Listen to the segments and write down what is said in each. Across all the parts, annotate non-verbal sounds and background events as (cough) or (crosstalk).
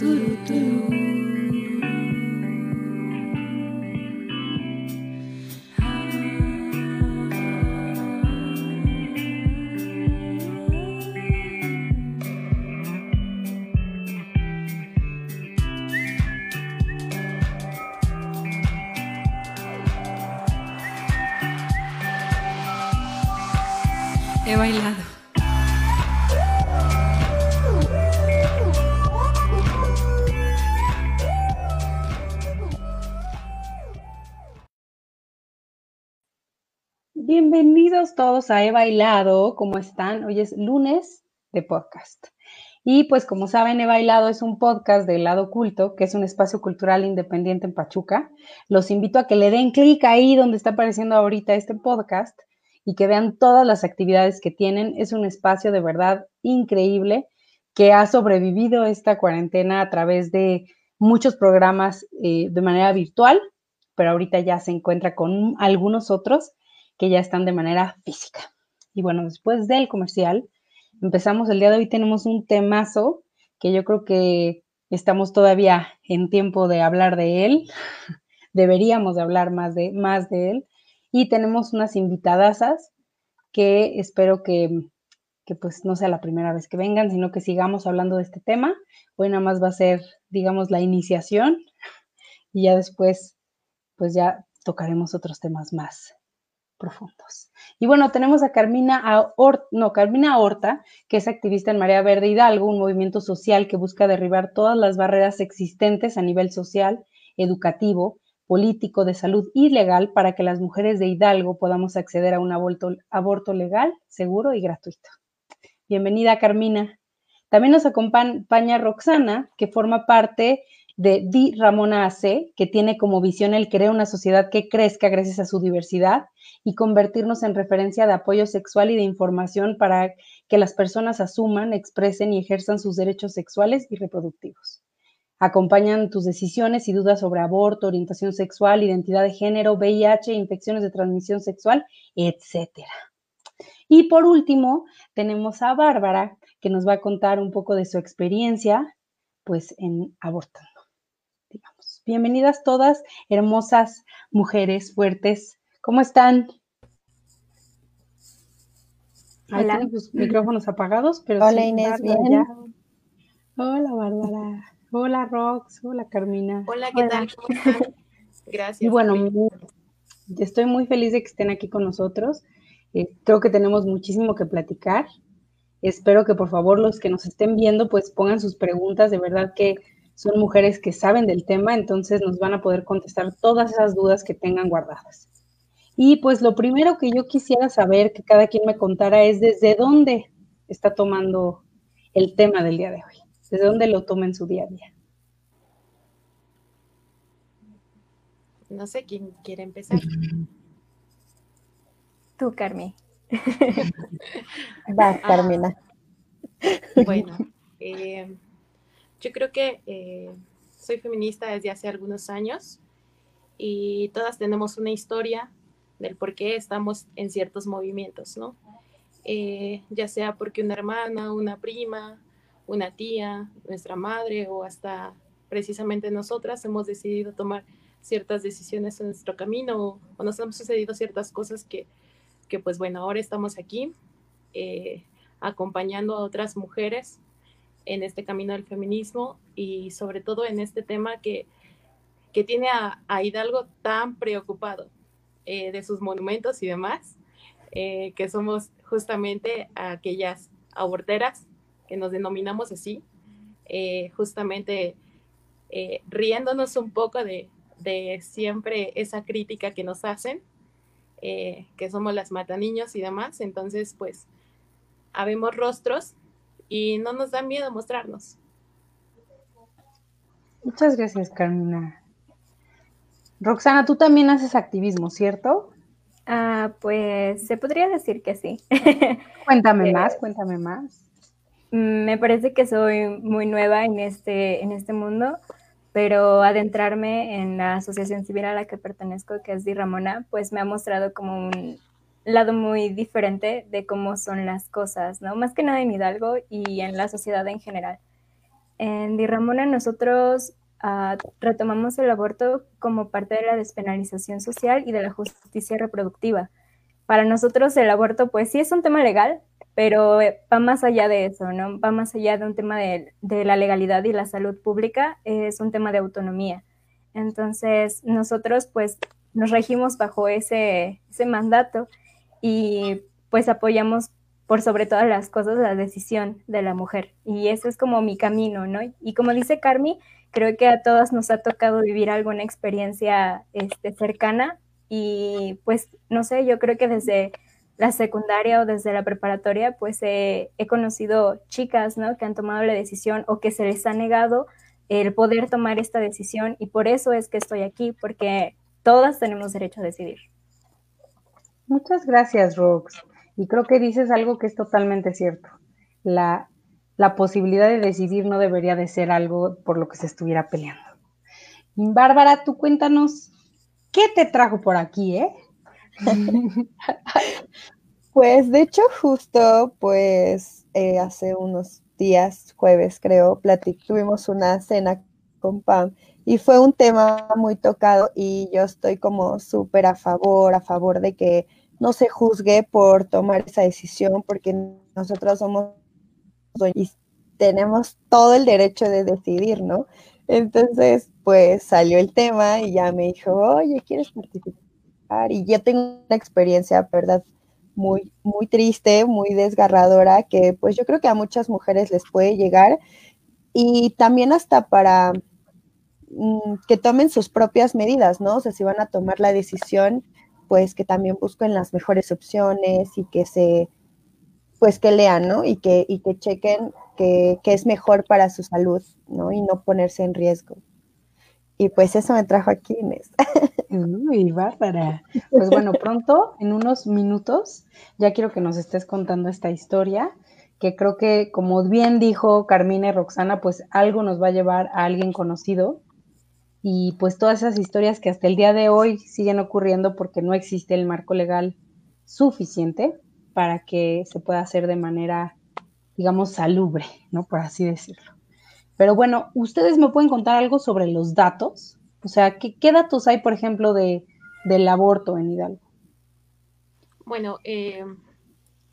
He todos a He Bailado. ¿Cómo están? Hoy es lunes de podcast. Y pues como saben, He Bailado es un podcast del lado oculto, que es un espacio cultural independiente en Pachuca. Los invito a que le den clic ahí donde está apareciendo ahorita este podcast y que vean todas las actividades que tienen. Es un espacio de verdad increíble que ha sobrevivido esta cuarentena a través de muchos programas eh, de manera virtual, pero ahorita ya se encuentra con algunos otros que ya están de manera física. Y bueno, después del comercial, empezamos. El día de hoy, tenemos un temazo que yo creo que estamos todavía en tiempo de hablar de él, (laughs) deberíamos de hablar más de, más de él, y tenemos unas invitadasas que espero que, que pues no sea la primera vez que vengan, sino que sigamos hablando de este tema. Hoy nada más va a ser, digamos, la iniciación. (laughs) Y ya después, pues ya tocaremos otros temas más profundos. Y bueno, tenemos a Carmina, Horta, no, Carmina Horta, que es activista en Marea Verde Hidalgo, un movimiento social que busca derribar todas las barreras existentes a nivel social, educativo, político, de salud y legal para que las mujeres de Hidalgo podamos acceder a un aborto, aborto legal, seguro y gratuito. Bienvenida, Carmina. También nos acompaña Roxana, que forma parte de Di Ramona AC, que tiene como visión el crear una sociedad que crezca gracias a su diversidad y convertirnos en referencia de apoyo sexual y de información para que las personas asuman, expresen y ejerzan sus derechos sexuales y reproductivos. Acompañan tus decisiones y dudas sobre aborto, orientación sexual, identidad de género, VIH, infecciones de transmisión sexual, etcétera. Y por último, tenemos a Bárbara, que nos va a contar un poco de su experiencia, pues, en abortando. Bienvenidas todas, hermosas mujeres fuertes. ¿Cómo están? Ahí Hola. tienen sus micrófonos apagados, pero Hola, sí, Inés, Bárbara bien. ya. Hola, Bárbara. Hola, Rox. Hola, Carmina. Hola, ¿qué Hola. tal? ¿Cómo están? (laughs) Gracias. Y bueno, estoy muy feliz de que estén aquí con nosotros. Eh, creo que tenemos muchísimo que platicar. Espero que por favor los que nos estén viendo pues pongan sus preguntas. De verdad que son mujeres que saben del tema, entonces nos van a poder contestar todas esas dudas que tengan guardadas. Y pues lo primero que yo quisiera saber, que cada quien me contara, es desde dónde está tomando el tema del día de hoy. Desde dónde lo toma en su día a día. No sé quién quiere empezar. Tú, Carmi. (laughs) Va, Ah. Carmina. Bueno, eh, yo creo que eh, soy feminista desde hace algunos años y todas tenemos una historia del por qué estamos en ciertos movimientos, ¿no? Eh, ya sea porque una hermana, una prima, una tía, nuestra madre o hasta precisamente nosotras hemos decidido tomar ciertas decisiones en nuestro camino o, o nos han sucedido ciertas cosas que, que, pues bueno, ahora estamos aquí eh, acompañando a otras mujeres en este camino del feminismo y sobre todo en este tema que, que tiene a, Hidalgo tan preocupado eh, de sus monumentos y demás, eh, que somos justamente aquellas aborteras que nos denominamos así, eh, justamente riéndonos un poco de, de, siempre esa crítica que nos hacen, que somos las mataniños y demás, entonces pues habemos rostros y no nos da miedo mostrarnos. Muchas gracias, Carmina. Roxana, tú también haces activismo, ¿cierto? Ah, pues se podría decir que sí. (laughs) Cuéntame Eh, más, cuéntame más. Me parece que soy muy nueva en este, en este mundo, pero adentrarme en la asociación civil a la que pertenezco, que es Di Ramona, pues me ha mostrado como un lado muy diferente de cómo son las cosas, ¿no? Más que nada en Hidalgo y en la sociedad en general. En Di Ramona nosotros uh, retomamos el aborto como parte de la despenalización social y de la justicia reproductiva. Para nosotros el aborto pues sí es un tema legal, pero va más allá de eso, ¿no? Va más allá de un tema de, la legalidad y la salud pública, es un tema de autonomía. Entonces nosotros pues nos regimos bajo ese mandato y pues apoyamos por sobre todas las cosas la decisión de la mujer. Y ese es como mi camino, ¿no? Y como dice Carmi, creo que a todas nos ha tocado vivir alguna experiencia este, cercana y pues no sé, yo creo que desde la secundaria o desde la preparatoria pues he conocido chicas, ¿no? Que han tomado la decisión o que se les ha negado el poder tomar esta decisión y por eso es que estoy aquí, porque todas tenemos derecho a decidir. Muchas gracias, Rox. Y creo que dices algo que es totalmente cierto. La, la posibilidad de decidir no debería de ser algo por lo que se estuviera peleando. Bárbara, tú cuéntanos, ¿qué te trajo por aquí, eh? (laughs) pues de hecho justo pues eh, hace unos días, jueves creo, tuvimos una cena con Pam y fue un tema muy tocado y yo estoy como súper a favor, a favor de que no se juzgue por tomar esa decisión porque nosotros somos y tenemos todo el derecho de decidir, ¿no? Entonces, pues salió el tema y ya me dijo, oye, ¿quieres participar? Y yo tengo una experiencia, ¿verdad? Muy, muy triste, muy desgarradora, que pues yo creo que a muchas mujeres les puede llegar y también hasta para mm, que tomen sus propias medidas, ¿no? O sea, si van a tomar la decisión, pues que también busquen las mejores opciones y que se, pues que lean, ¿no? Y que, y que chequen que, es mejor para su salud, ¿no? Y no ponerse en riesgo. Y pues eso me trajo aquí, Inés. (laughs) Uy, bárbara. Pues bueno, pronto, en unos minutos, ya quiero que nos estés contando esta historia, que creo que, como bien dijo Carmina y Roxana, pues algo nos va a llevar a alguien conocido y pues todas esas historias que hasta el día de hoy siguen ocurriendo porque no existe el marco legal suficiente para que se pueda hacer de manera, digamos, salubre, ¿no? Por así decirlo. Pero bueno, ¿ustedes me pueden contar algo sobre los datos? O sea, ¿qué, datos hay, por ejemplo, de, del aborto en Hidalgo? Bueno, eh,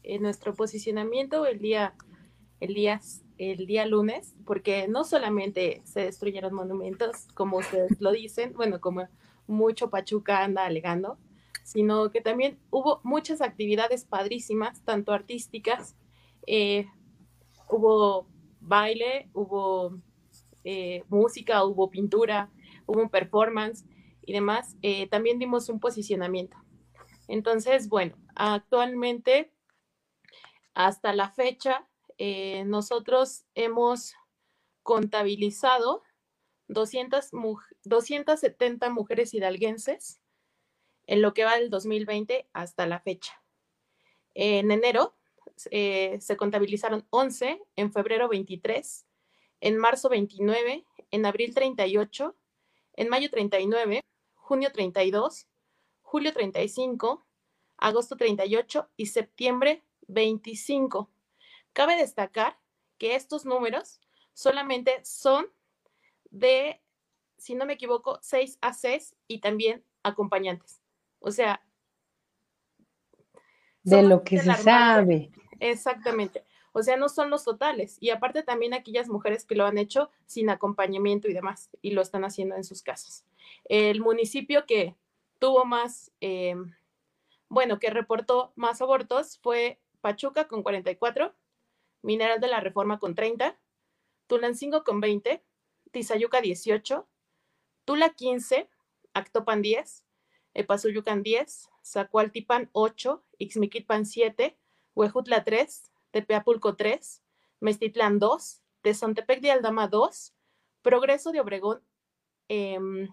en nuestro posicionamiento el día, el día el día lunes, porque no solamente se destruyeron monumentos, como ustedes lo dicen, bueno, como mucho Pachuca anda alegando, sino que también hubo muchas actividades padrísimas, tanto artísticas, eh, hubo baile, hubo eh, música, hubo pintura, hubo un performance y demás. Eh, también dimos un posicionamiento. Entonces, bueno, actualmente, hasta la fecha, eh, nosotros hemos contabilizado 200 270 mujeres hidalguenses en lo que va del 2020 hasta la fecha. En enero eh, se contabilizaron 11, en febrero 23, en marzo 29, en abril 38, en mayo 39, junio 32, julio 35, agosto 38 y septiembre 25. Cabe destacar que estos números solamente son de, si no me equivoco, 6 a 6 y también acompañantes. O sea... De lo que se sabe. Exactamente. O sea, no son los totales. Y aparte también aquellas mujeres que lo han hecho sin acompañamiento y demás, y lo están haciendo en sus casas. El municipio que tuvo más, eh, bueno, que reportó más abortos fue Pachuca con 44, Mineral de la Reforma con 30, Tulancingo con 20, Tizayuca 18, Tula 15, Actopan 10, Epazuyucan 10, Zacualtipan 8, Ixmiquilpan 7, Huejutla 3, Tepeapulco 3, Mestitlan 2, Tezontepec de Aldama 2, Progreso de Obregón, em,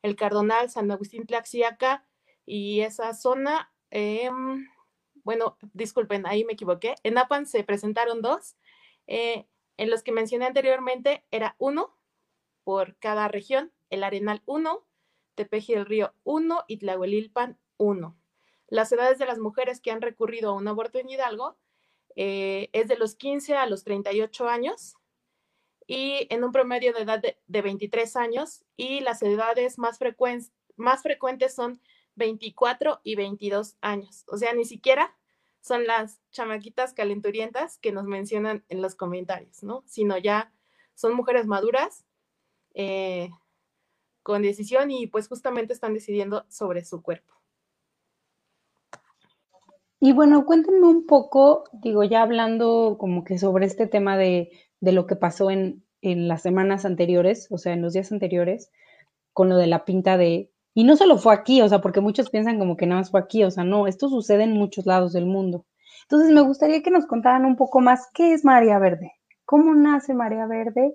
El Cardonal, San Agustín Tlaxiaca y esa zona, eh, bueno, disculpen, ahí me equivoqué. En APAN se presentaron dos. Eh, en los que mencioné anteriormente era uno por cada región, el Arenal 1, Tepeji del Río 1 y Tlahuelilpan 1. Las edades de las mujeres que han recurrido a un aborto en Hidalgo eh, es de los 15 a los 38 años y en un promedio de edad de, 23 años y las edades más frecuentes son 24 y 22 años. O sea, ni siquiera son las chamaquitas calenturientas que nos mencionan en los comentarios, ¿no? Sino ya son mujeres maduras eh, con decisión y pues justamente están decidiendo sobre su cuerpo. Y bueno, cuéntenme un poco, digo, ya hablando como que sobre este tema de, lo que pasó en, en, las semanas anteriores, o sea, en los días anteriores, con lo de la pinta de... Y no solo fue aquí, o sea, porque muchos piensan como que nada más fue aquí, o sea, no, esto sucede en muchos lados del mundo. Entonces, me gustaría que nos contaran un poco más qué es María Verde, cómo nace María Verde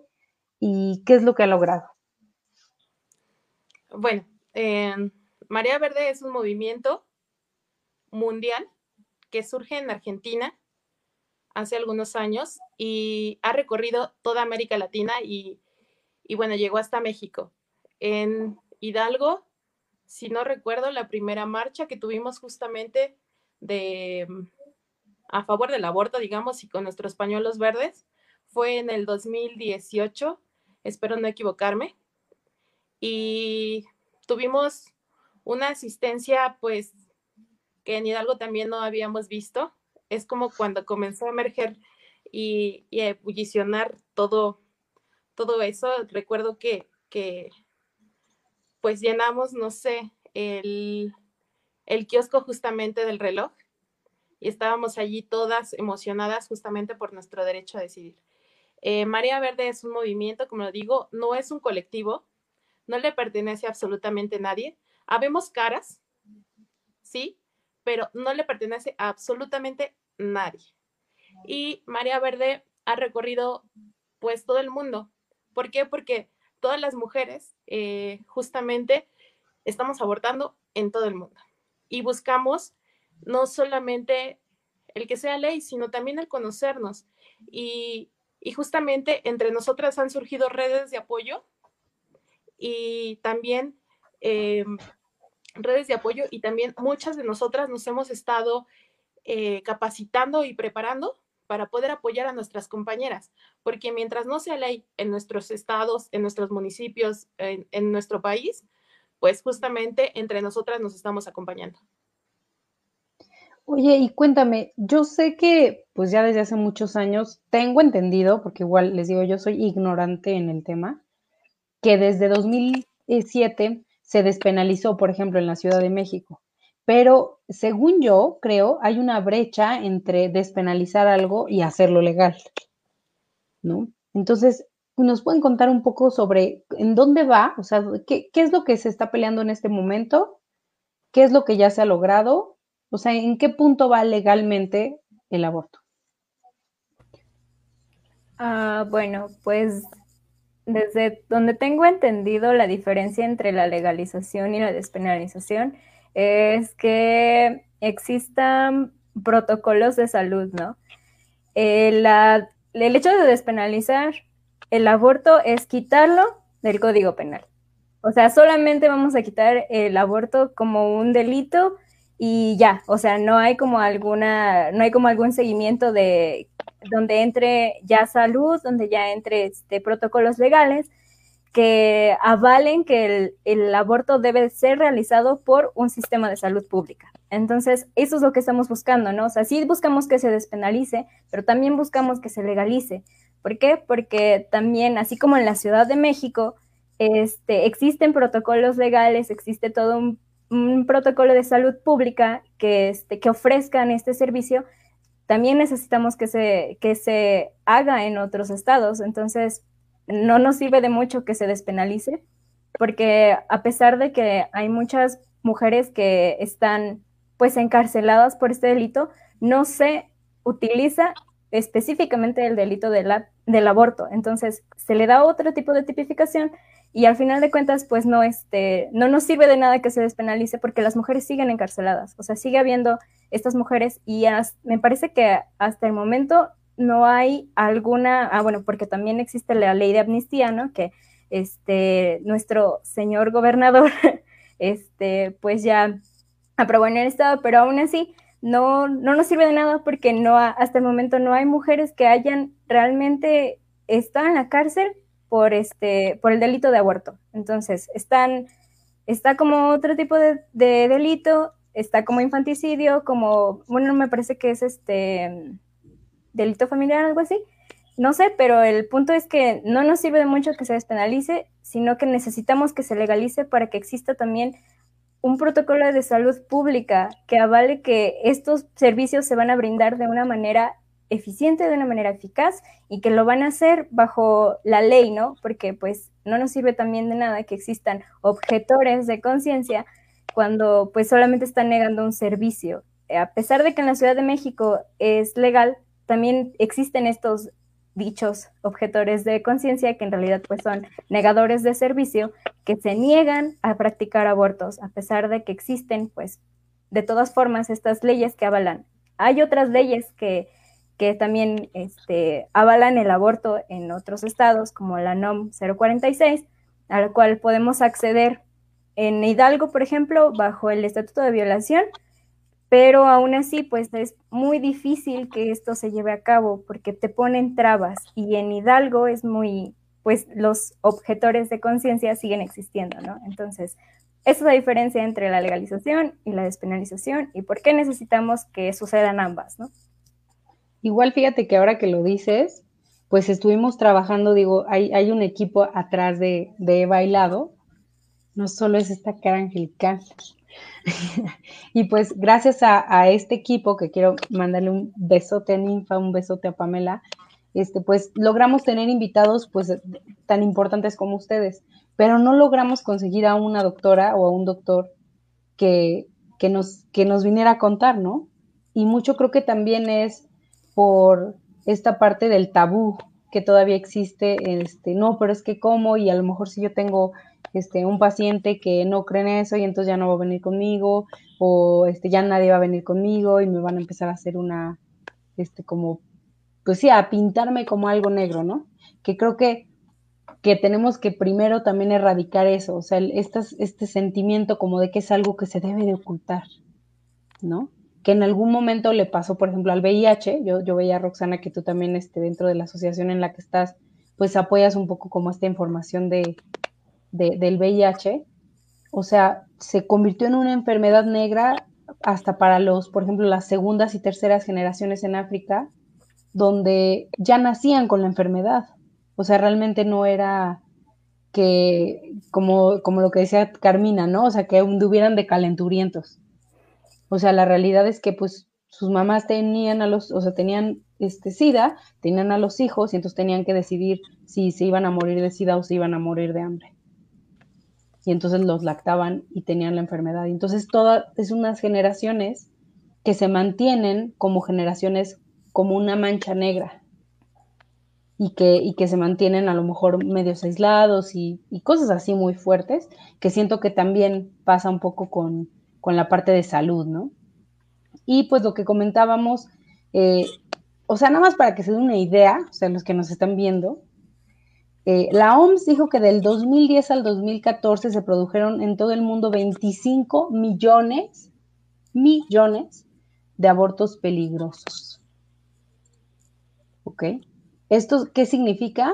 y qué es lo que ha logrado. Bueno, eh, María Verde es un movimiento mundial que surge en Argentina hace algunos años y ha recorrido toda América Latina y, bueno, llegó hasta México. En Hidalgo, si no recuerdo, la primera marcha que tuvimos justamente de a favor del aborto, digamos, y con nuestros pañuelos verdes, fue en el 2018, espero no equivocarme, y tuvimos una asistencia, pues, que en Hidalgo también no habíamos visto. Es como cuando comenzó a emerger y, y a ebullicionar todo, todo eso. Recuerdo que, que, pues llenamos, no sé, el, el kiosco justamente del reloj y estábamos allí todas emocionadas justamente por nuestro derecho a decidir. Eh, María Verde es un movimiento, como lo digo, no es un colectivo, no le pertenece a absolutamente nadie. Habemos caras, sí, pero no le pertenece a absolutamente nadie. Y María Verde ha recorrido pues todo el mundo. ¿Por qué? Porque todas las mujeres eh, justamente estamos abortando en todo el mundo y buscamos no solamente el que sea ley, sino también el conocernos. Y, justamente entre nosotras han surgido redes de apoyo y también em, redes de apoyo y también muchas de nosotras nos hemos estado eh, capacitando y preparando para poder apoyar a nuestras compañeras, porque mientras no sea ley en nuestros estados, en nuestros municipios, en, nuestro país, pues justamente entre nosotras nos estamos acompañando. Oye, y cuéntame, yo sé que pues ya desde hace muchos años tengo entendido, porque igual les digo, yo soy ignorante en el tema, que desde 2007 se despenalizó, por ejemplo, en la Ciudad de México. Pero según yo creo, hay una brecha entre despenalizar algo y hacerlo legal, ¿no? Entonces, ¿nos pueden contar un poco sobre en dónde va? O sea, ¿qué, es lo que se está peleando en este momento? ¿Qué es lo que ya se ha logrado? O sea, ¿en qué punto va legalmente el aborto? Ah, bueno, pues desde donde tengo entendido la diferencia entre la legalización y la despenalización es que existan protocolos de salud, ¿no? Eh, el hecho de despenalizar el aborto es quitarlo del Código Penal. O sea, solamente vamos a quitar el aborto como un delito y ya, o sea, no hay como alguna, no hay como algún seguimiento de donde entre ya salud, donde ya entre este, protocolos legales que avalen que el, aborto debe ser realizado por un sistema de salud pública. Entonces, eso es lo que estamos buscando, ¿no? O sea, sí buscamos que se despenalice, pero también buscamos que se legalice. ¿Por qué? Porque también, así como en la Ciudad de México, este, existen protocolos legales, existe todo un un protocolo de salud pública que, este, que ofrezcan este servicio, también necesitamos que se, que se haga en otros estados. Entonces, no nos sirve de mucho que se despenalice, porque a pesar de que hay muchas mujeres que están pues encarceladas por este delito, no se utiliza específicamente el delito de la, del aborto. Entonces, se le da otro tipo de tipificación y al final de cuentas, pues no, este, no nos sirve de nada que se despenalice porque las mujeres siguen encarceladas. O sea, sigue habiendo estas mujeres y me parece que hasta el momento no hay alguna, ah, bueno, porque también existe la ley de amnistía, ¿no? Que este, nuestro señor gobernador, (laughs) este, pues ya aprobó en el Estado, pero aún así no, no nos sirve de nada porque no, hasta el momento no hay mujeres que hayan realmente está en la cárcel por, este, por el delito de aborto. Entonces, están, está como otro tipo de, de delito, está como infanticidio, como, bueno, me parece que es este delito familiar, algo así. No sé, pero el punto es que no nos sirve de mucho que se despenalice, sino que necesitamos que se legalice para que exista también un protocolo de salud pública que avale que estos servicios se van a brindar de una manera eficiente, de una manera eficaz y que lo van a hacer bajo la ley, ¿no? Porque pues no nos sirve también de nada que existan objetores de conciencia cuando pues solamente están negando un servicio. A pesar de que en la Ciudad de México es legal, también existen estos dichos objetores de conciencia que en realidad pues son negadores de servicio que se niegan a practicar abortos a pesar de que existen pues de todas formas estas leyes que avalan. Hay otras leyes que, que también este, avalan el aborto en otros estados como la NOM 046 a la cual podemos acceder en Hidalgo, por ejemplo, bajo el Estatuto de Violación, pero aún así, pues es muy difícil que esto se lleve a cabo porque te ponen trabas y en Hidalgo es muy, pues los objetores de conciencia siguen existiendo, ¿no? Entonces, esa es la diferencia entre la legalización y la despenalización y por qué necesitamos que sucedan ambas, ¿no? Igual fíjate que ahora que lo dices, pues estuvimos trabajando, digo, hay, hay un equipo atrás de, de bailado, no solo es esta cara angelical, (laughs) y pues gracias a, este equipo, que quiero mandarle un besote a Ninfa, un besote a Pamela, este, pues logramos tener invitados pues tan importantes como ustedes, pero no logramos conseguir a una doctora o a un doctor que, que, nos, que nos viniera a contar, ¿no? Y mucho creo que también es por esta parte del tabú que todavía existe, este, no, pero es que como, y a lo mejor si yo tengo este, un paciente que no cree en eso y entonces ya no va a venir conmigo o este, ya nadie va a venir conmigo y me van a empezar a hacer una, este, como, pues sí, a pintarme como algo negro, ¿no? Que creo que, que tenemos que primero también erradicar eso, o sea, este, este sentimiento como de que es algo que se debe de ocultar, ¿no? Que en algún momento le pasó, por ejemplo, al VIH, yo, yo veía Roxana que tú también este, dentro de la asociación en la que estás, pues apoyas un poco como esta información de, del VIH, o sea, se convirtió en una enfermedad negra hasta para los, por ejemplo, las segundas y terceras generaciones en África, donde ya nacían con la enfermedad. O sea, realmente no era que, como, como lo que decía Carmina, ¿no? O sea, que hubieran de calenturientos. O sea, la realidad es que pues sus mamás tenían a los, o sea, tenían este SIDA, tenían a los hijos y entonces tenían que decidir si se iban a morir de SIDA o se iban a morir de hambre y entonces los lactaban y tenían la enfermedad. Y entonces todas es unas generaciones que se mantienen como generaciones como una mancha negra y que, y que se mantienen a lo mejor medios aislados y, cosas así muy fuertes, que siento que también pasa un poco con, la parte de salud, ¿no? Y pues lo que comentábamos, eh, o sea, nada más para que se den una idea, o sea, los que nos están viendo, eh, la OMS dijo que del 2010 al 2014 se produjeron en todo el mundo 25 millones, millones de abortos peligrosos. ¿Ok? ¿Esto qué significa?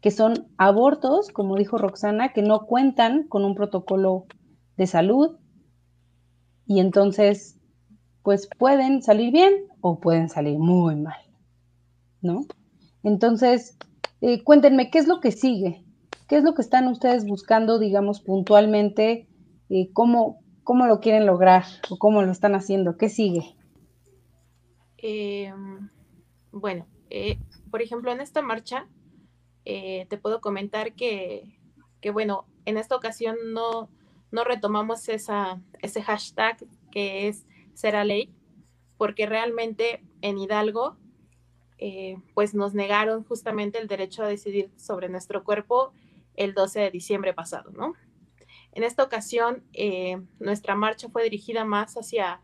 Que son abortos, como dijo Roxana, que no cuentan con un protocolo de salud y entonces, pues pueden salir bien o pueden salir muy mal, ¿no? Entonces, eh, cuéntenme, ¿qué es lo que sigue? ¿Qué es lo que están ustedes buscando, digamos, puntualmente? Eh, ¿cómo, ¿Cómo lo quieren lograr o cómo lo están haciendo? ¿Qué sigue? Em, bueno, eh, por ejemplo, en esta marcha te puedo comentar que, bueno, en esta ocasión no, no retomamos esa, ese hashtag que es será ley, porque realmente en Hidalgo eh, pues nos negaron justamente el derecho a decidir sobre nuestro cuerpo el 12 de diciembre pasado, ¿no? En esta ocasión, eh, nuestra marcha fue dirigida más hacia,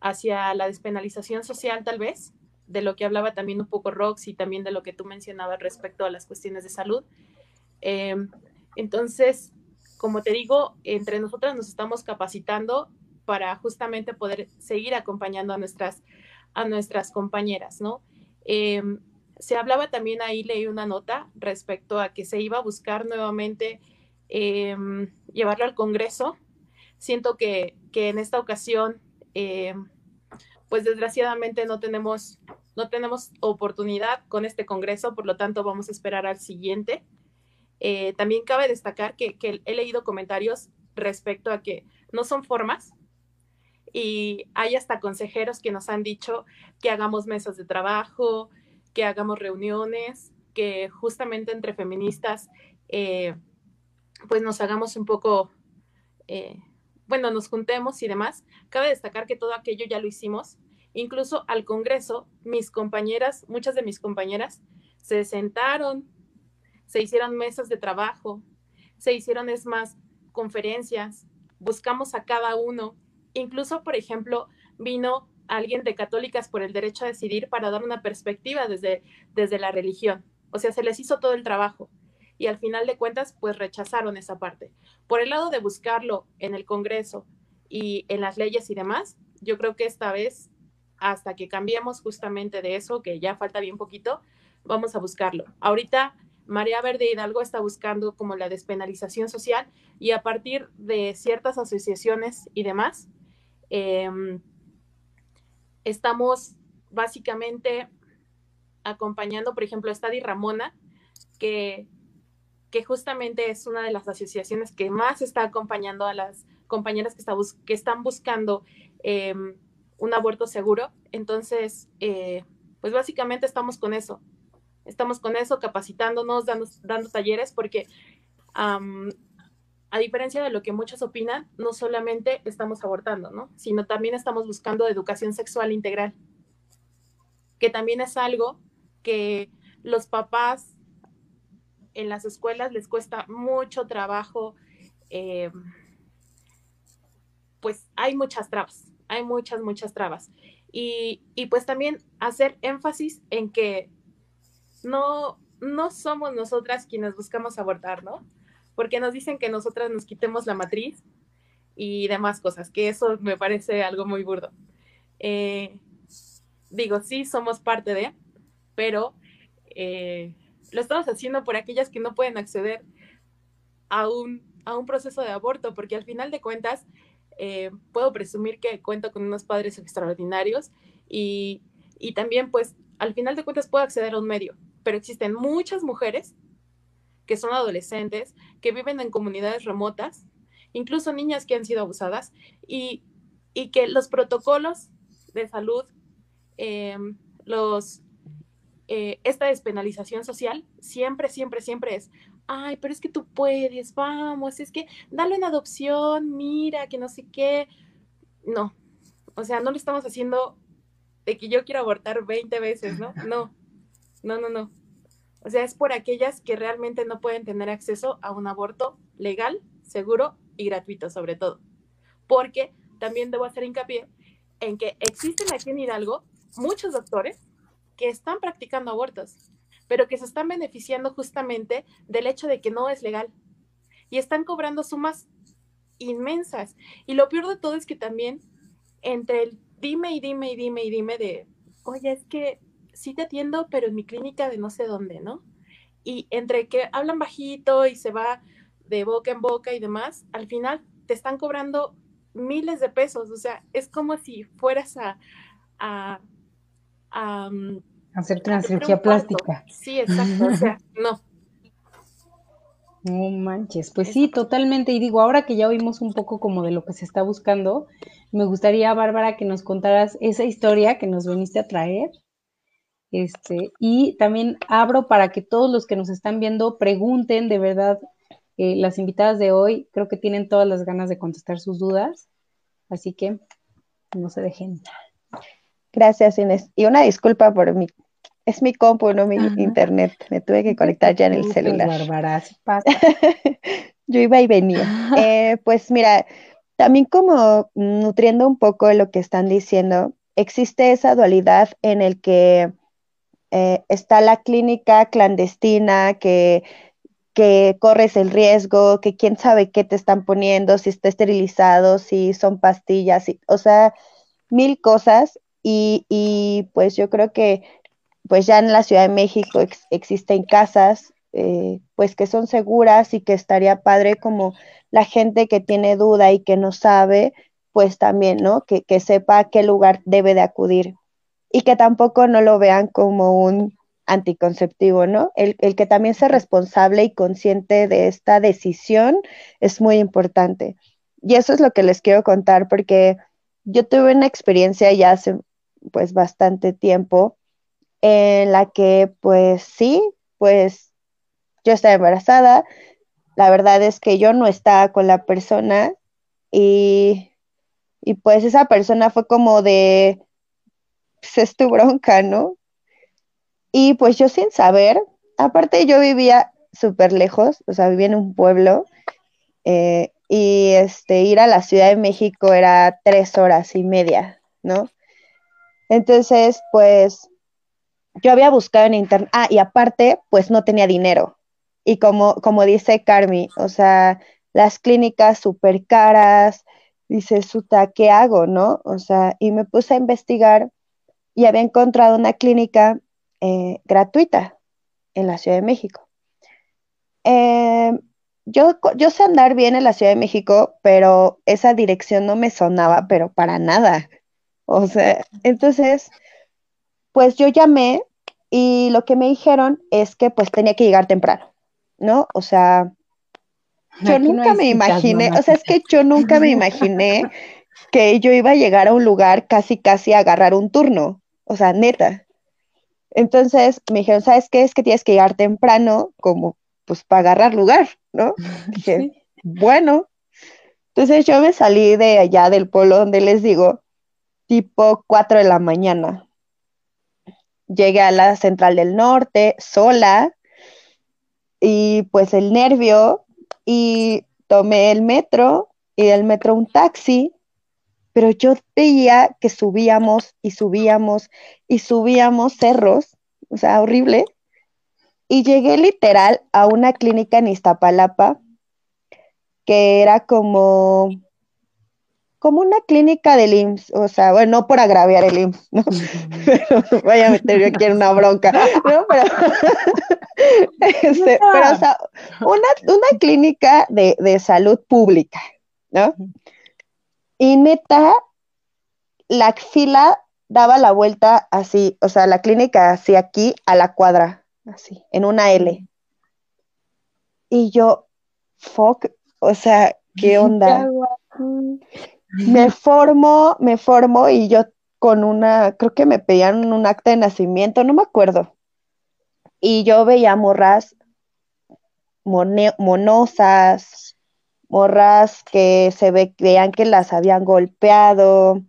hacia la despenalización social, tal vez, de lo que hablaba también un poco Rox y también de lo que tú mencionabas respecto a las cuestiones de salud. Eh, entonces, como te digo, entre nosotras nos estamos capacitando para justamente poder seguir acompañando a nuestras, a nuestras compañeras, ¿no? Em, se hablaba también ahí, leí una nota respecto a que se iba a buscar nuevamente em, llevarlo al Congreso. Siento que, en esta ocasión, em, pues desgraciadamente no tenemos, no tenemos oportunidad con este Congreso, por lo tanto vamos a esperar al siguiente. Eh, también cabe destacar que, he leído comentarios respecto a que no son formas, y hay hasta consejeros que nos han dicho que hagamos mesas de trabajo, que hagamos reuniones, que justamente entre feministas, eh, pues nos hagamos un poco, eh, bueno, nos juntemos y demás. Cabe destacar que todo aquello ya lo hicimos. Incluso al Congreso, mis compañeras, muchas de mis compañeras, se sentaron, se hicieron mesas de trabajo, se hicieron, es más, conferencias, buscamos a cada uno. Incluso, por ejemplo, vino alguien de Católicas por el Derecho a Decidir para dar una perspectiva desde, desde la religión. O sea, se les hizo todo el trabajo y al final de cuentas, pues rechazaron esa parte. Por el lado de buscarlo en el Congreso y en las leyes y demás, yo creo que esta vez, hasta que cambiemos justamente de eso, que ya falta bien poquito, vamos a buscarlo. Ahorita María Verde Hidalgo está buscando como la despenalización social y a partir de ciertas asociaciones y demás, eh, estamos básicamente acompañando, por ejemplo, a Ramona, que, que justamente es una de las asociaciones que más está acompañando a las compañeras que, que están buscando em, un aborto seguro. Entonces, eh, pues básicamente estamos con eso. Estamos con eso, capacitándonos, dando, dando talleres, porque a diferencia de lo que muchos opinan, no solamente estamos abortando, ¿no? Sino también estamos buscando educación sexual integral, que también es algo que los papás en las escuelas les cuesta mucho trabajo, eh, pues hay muchas trabas, hay muchas, muchas trabas. Y, y, pues también hacer énfasis en que no, no somos nosotras quienes buscamos abortar, ¿no? porque nos dicen que nosotras nos quitemos la matriz y demás cosas, que eso me parece algo muy burdo. Eh, digo, sí, somos parte de, pero eh, lo estamos haciendo por aquellas que no pueden acceder a un, a un proceso de aborto, porque al final de cuentas, eh, puedo presumir que cuento con unos padres extraordinarios y, y también, pues, al final de cuentas puedo acceder a un medio, pero existen muchas mujeres que son adolescentes, que viven en comunidades remotas, incluso niñas que han sido abusadas, y, que los protocolos de salud, em, los, eh, esta despenalización social, siempre, siempre, siempre es, ay, pero es que tú puedes, vamos, es que dale una adopción, mira, que no sé qué. No, o sea, no lo estamos haciendo de que yo quiero abortar 20 veces, ¿no? No, no, no, no. O sea, es por aquellas que realmente no pueden tener acceso a un aborto legal, seguro y gratuito sobre todo. Porque también debo hacer hincapié en que existen aquí en Hidalgo muchos doctores que están practicando abortos, pero que se están beneficiando justamente del hecho de que no es legal y están cobrando sumas inmensas. Y lo peor de todo es que también entre el dime y dime y dime y dime de, oye, es que sí te atiendo, pero en mi clínica de no sé dónde, ¿no? Y entre que hablan bajito y se va de boca en boca y demás, al final te están cobrando miles de pesos, o sea, es como si fueras a... a, a mm, Hacerte una cirugía plástica. Sí, exacto, o sea, (laughs) no. No manches, pues sí, totalmente. Y digo, ahora que ya oímos un poco como de lo que se está buscando, me gustaría, Bárbara, que nos contaras esa historia que nos viniste a traer este, y también abro para que todos los que nos están viendo pregunten, de verdad, eh, las invitadas de hoy creo que tienen todas las ganas de contestar sus dudas, así que no se dejen. Gracias, Inés. Y una disculpa por mi, es mi compu, no mi internet. Me tuve que conectar ya en el celular. (laughs) Yo iba y venía. Eh, pues mira, también como nutriendo un poco lo que están diciendo, existe esa dualidad en el que eh, está la clínica clandestina que, que corres el riesgo, que quién sabe qué te están poniendo, si está esterilizado, si son pastillas, o sea, mil cosas. Y, y, pues yo creo que pues ya en la Ciudad de México existen casas, eh, pues que son seguras y que estaría padre como la gente que tiene duda y que no sabe, pues también, ¿no? Que, que sepa a qué lugar debe de acudir y que tampoco no lo vean como un anticonceptivo, ¿no? El, el, que también sea responsable y consciente de esta decisión es muy importante. Y eso es lo que les quiero contar porque yo tuve una experiencia ya hace pues bastante tiempo en la que pues sí, pues yo estaba embarazada, la verdad es que yo no estaba con la persona y, y pues esa persona fue como de, pues es tu bronca, ¿no? Y pues yo sin saber, aparte yo vivía súper lejos, o sea, vivía en un pueblo eh, y este, ir a la Ciudad de México era tres horas y media, ¿no? Entonces, pues yo había buscado en internet, ah, y aparte, pues no tenía dinero. Y como, como dice Carmi, o sea, las clínicas súper caras, dice, Suta, ¿qué hago, no? O sea, y me puse a investigar y había encontrado una clínica eh, gratuita en la Ciudad de México. Eh, yo, yo sé andar bien en la Ciudad de México, pero esa dirección no me sonaba, pero para nada. O sea, entonces pues yo llamé y lo que me dijeron es que pues tenía que llegar temprano, ¿no? O sea, yo nunca me imaginé, o sea, es que yo nunca me imaginé que yo iba a llegar a un lugar casi, casi a agarrar un turno, o sea, neta. Entonces me dijeron, ¿sabes qué? Es que tienes que llegar temprano como pues para agarrar lugar, ¿no? (laughs) Dije, bueno. Entonces yo me salí de allá del pueblo donde les digo, tipo 4 de la mañana, llegué a la central del norte sola y pues el nervio y tomé el metro y del metro un taxi, pero yo veía que subíamos y subíamos y subíamos cerros, o sea, horrible. Y llegué literal a una clínica en Iztapalapa que era como como una clínica del IMSS, o sea, bueno, no por agraviar el IMSS, ¿no? (laughs) pero vaya a meter yo aquí en una bronca, ¿no? (laughs) Pero, (laughs) este, pero o sea, una, una clínica de, de, salud pública, ¿no? Y neta, la fila daba la vuelta así, o sea, la clínica así aquí a la cuadra, así, en una L. Y yo, fuck, o sea, ¿qué onda? me formo, me formo y yo con una, creo que me pedían un acta de nacimiento, no me acuerdo. Y yo veía morras monosas, morras que se ve, veían que las habían golpeado,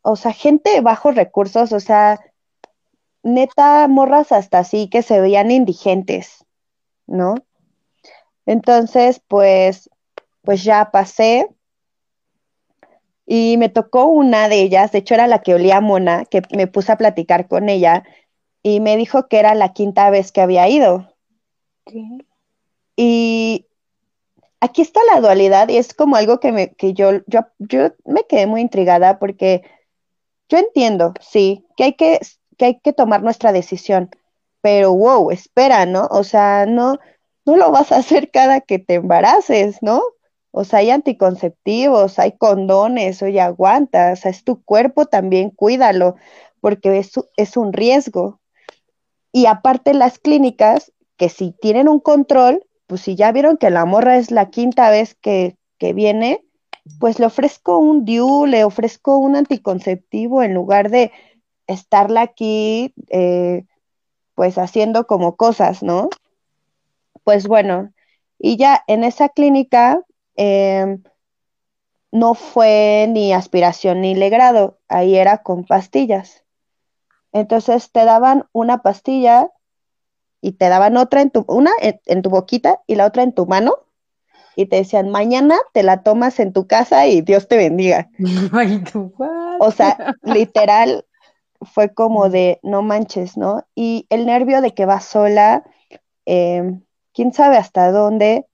o sea, gente de bajos recursos, o sea, neta, morras hasta así que se veían indigentes, ¿no? Entonces, pues, pues ya pasé, y me tocó una de ellas, de hecho era la que olía mona, que me puse a platicar con ella y me dijo que era la quinta vez que había ido. Y aquí está la dualidad y es como algo que, me, que yo, yo, yo me quedé muy intrigada porque yo entiendo, sí, que hay que, que hay que tomar nuestra decisión, pero wow, espera, ¿no? O sea, no, no lo vas a hacer cada que te embaraces, ¿no? O sea, hay anticonceptivos, hay condones, oye, aguanta, o sea, es tu cuerpo también, cuídalo, porque es, es un riesgo. Y aparte las clínicas, que si tienen un control, pues si ya vieron que la morra es la quinta vez que, viene, pues le ofrezco un DIU, le ofrezco un anticonceptivo en lugar de estarla aquí, eh, pues haciendo como cosas, ¿no? Pues bueno, y ya en esa clínica, Em, no fue ni aspiración ni legrado, ahí era con pastillas. Entonces te daban una pastilla y te daban otra en tu, una en, tu boquita y la otra en tu mano y te decían, mañana te la tomas en tu casa y Dios te bendiga. (laughs) o sea, (laughs) literal fue como de, no manches, ¿no? Y el nervio de que vas sola, em, quién sabe hasta dónde,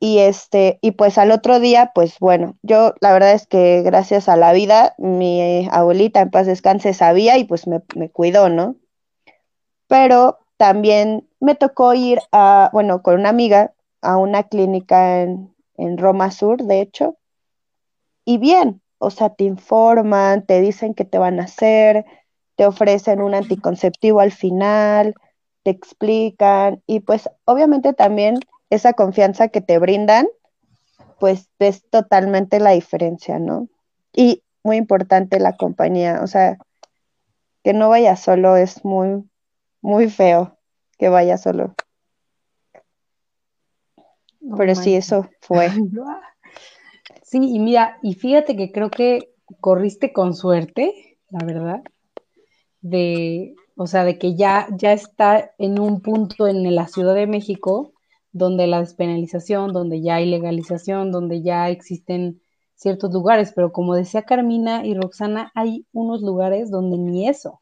y este, y pues al otro día, pues bueno, yo la verdad es que gracias a la vida, mi abuelita en paz descanse sabía y pues me, me cuidó, ¿no? pero también me tocó ir a, bueno, con una amiga a una clínica en, en Roma Sur, de hecho, y bien, o sea, te informan, te dicen qué te van a hacer, te ofrecen un anticonceptivo al final, te explican y pues obviamente también esa confianza que te brindan, pues ves totalmente la diferencia, ¿no? Y muy importante la compañía, o sea, que no vaya solo es muy, muy feo que vaya solo. Pero sí, eso fue. (laughs) Sí, y mira, y fíjate que creo que corriste con suerte, la verdad, de, o sea, de que ya, ya está en un punto en la Ciudad de México donde la despenalización, donde ya hay legalización, donde ya existen ciertos lugares, pero como decía Carmina y Roxana, hay unos lugares donde ni eso,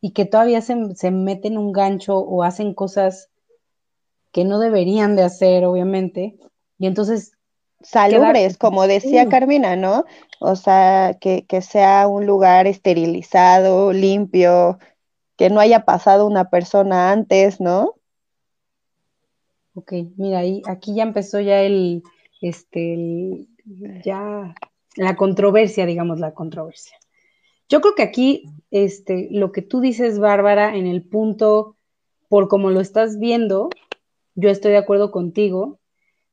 y que todavía se, se meten un gancho o hacen cosas que no deberían de hacer, obviamente, y entonces salubres, como decía Carmina, ¿no? O sea, que, sea un lugar esterilizado, limpio, que no haya pasado una persona antes, ¿no? Ok, mira, ahí, aquí ya empezó ya el, este, ya la controversia, digamos, la controversia. Yo creo que aquí, este, lo que tú dices, Bárbara, en el punto, por como lo estás viendo, yo estoy de acuerdo contigo,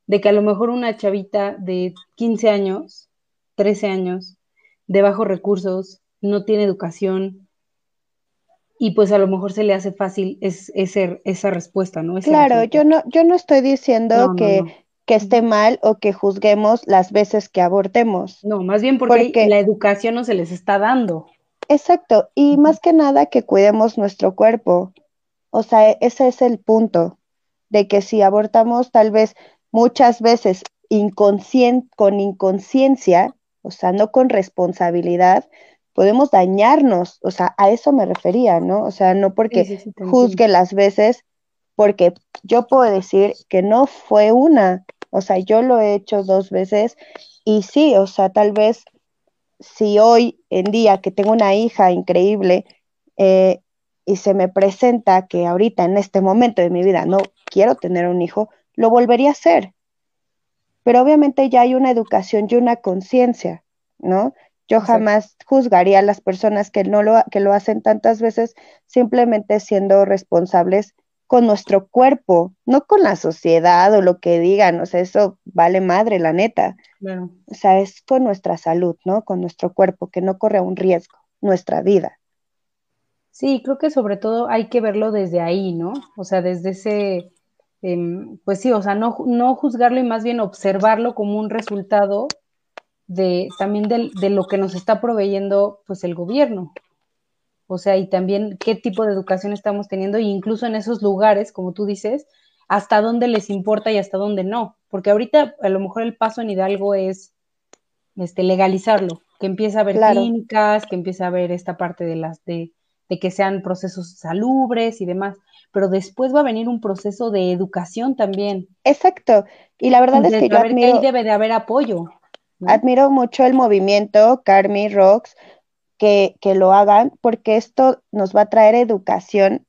de que a lo mejor una chavita de 15 años, 13 años, de bajos recursos, no tiene educación y pues a lo mejor se le hace fácil es, esa respuesta, ¿no? claro, yo no, yo no estoy diciendo que, que, esté mal o que juzguemos las veces que abortemos. No, más bien porque, la educación no se les está dando. Exacto, y más que nada que cuidemos nuestro cuerpo. O sea, ese es el punto, de que si abortamos tal vez muchas veces con inconsciencia, o sea, no con responsabilidad, podemos dañarnos, o sea, a eso me refería, ¿no? O sea, no porque juzgue las veces, porque yo puedo decir que no fue una, o sea, yo lo he hecho dos veces y sí, o sea, tal vez si hoy en día que tengo una hija increíble eh, y se me presenta que ahorita en este momento de mi vida no quiero tener un hijo, lo volvería a hacer. Pero obviamente ya hay una educación y una conciencia, ¿no? Yo jamás juzgaría a las personas que no lo, que lo hacen tantas veces simplemente siendo responsables con nuestro cuerpo, no con la sociedad o lo que digan, o sea, eso vale madre, la neta. O sea, es con nuestra salud, ¿no? Con nuestro cuerpo, que no corre un riesgo, nuestra vida. Sí, creo que sobre todo hay que verlo desde ahí, ¿no? O sea, desde ese, Em, pues sí, o sea, no, no, juzgarlo y más bien observarlo como un resultado de también de, lo que nos está proveyendo pues el gobierno. O sea, y también qué tipo de educación estamos teniendo, e incluso en esos lugares, como tú dices, hasta dónde les importa y hasta dónde no. Porque ahorita a lo mejor el paso en Hidalgo es este, legalizarlo, que empiece a haber clínicas, que empiece a haber esta parte de las de, de que sean procesos salubres y demás pero después va a venir un proceso de educación también. Exacto. Y la verdad es que yo admiro, ahí debe de haber apoyo. Admiro mucho el movimiento Carmi Rocks que, que, lo hagan porque esto nos va a traer educación,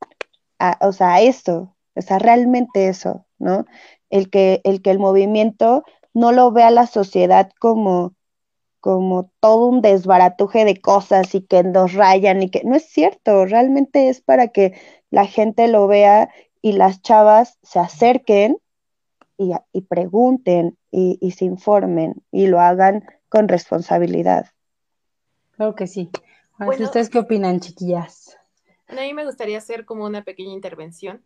a, o sea, a esto, o sea, realmente eso, ¿no? El que, el que el movimiento no lo vea la sociedad como, como todo un desbaratuje de cosas y que nos rayan y que no es cierto, realmente es para que la gente lo vea y las chavas se acerquen y, pregunten y, se informen y lo hagan con responsabilidad. Claro que sí. ¿Ustedes qué opinan, chiquillas? a mí me gustaría hacer como una pequeña intervención.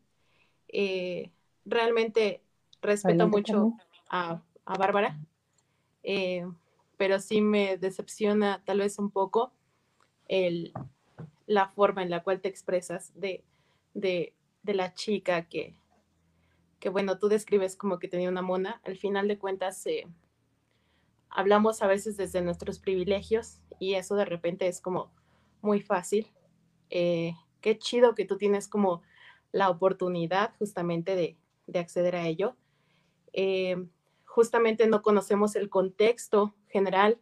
Eh, realmente respeto mucho a, Bárbara, eh, pero sí me decepciona tal vez un poco el, la forma en la cual te expresas de de, la chica que, que, bueno, tú describes como que tenía una mona, al final de cuentas eh, hablamos a veces desde nuestros privilegios y eso de repente es como muy fácil. Eh, qué chido que tú tienes como la oportunidad justamente de, acceder a ello. Eh, justamente no conocemos el contexto general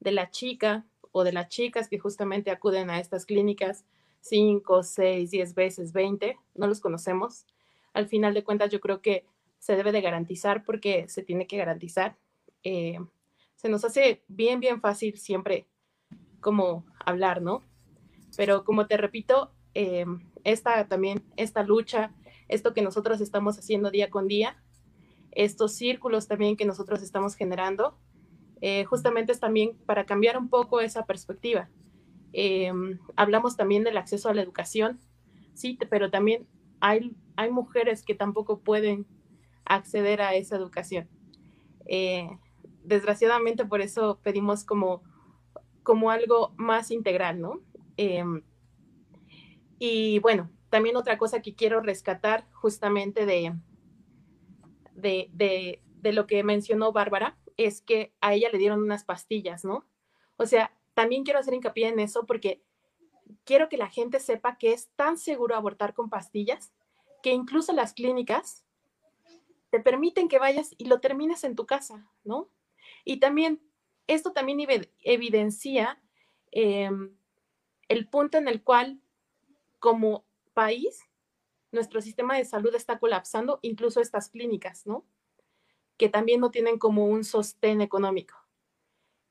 de la chica o de las chicas que justamente acuden a estas clínicas 5, 6, 10 veces, 20, no los conocemos. Al final de cuentas, yo creo que se debe de garantizar porque se tiene que garantizar. Eh, se nos hace bien, bien fácil siempre como hablar, ¿no? Pero como te repito, eh, esta también, esta lucha, esto que nosotros estamos haciendo día con día, estos círculos también que nosotros estamos generando, eh, justamente es también para cambiar un poco esa perspectiva. hablamos también del acceso a la educación, sí, pero también hay, hay mujeres que tampoco pueden acceder a esa educación. Eh, desgraciadamente por eso pedimos como, como algo más integral, ¿no? Em, y bueno, también otra cosa que quiero rescatar justamente de, de, de, lo que mencionó Bárbara es que a ella le dieron unas pastillas, ¿no? O sea, también quiero hacer hincapié en eso porque quiero que la gente sepa que es tan seguro abortar con pastillas que incluso las clínicas te permiten que vayas y lo termines en tu casa, ¿no? Y también, esto también evidencia em, el punto en el cual, como país, nuestro sistema de salud está colapsando, incluso estas clínicas, ¿no? Que también no tienen como un sostén económico.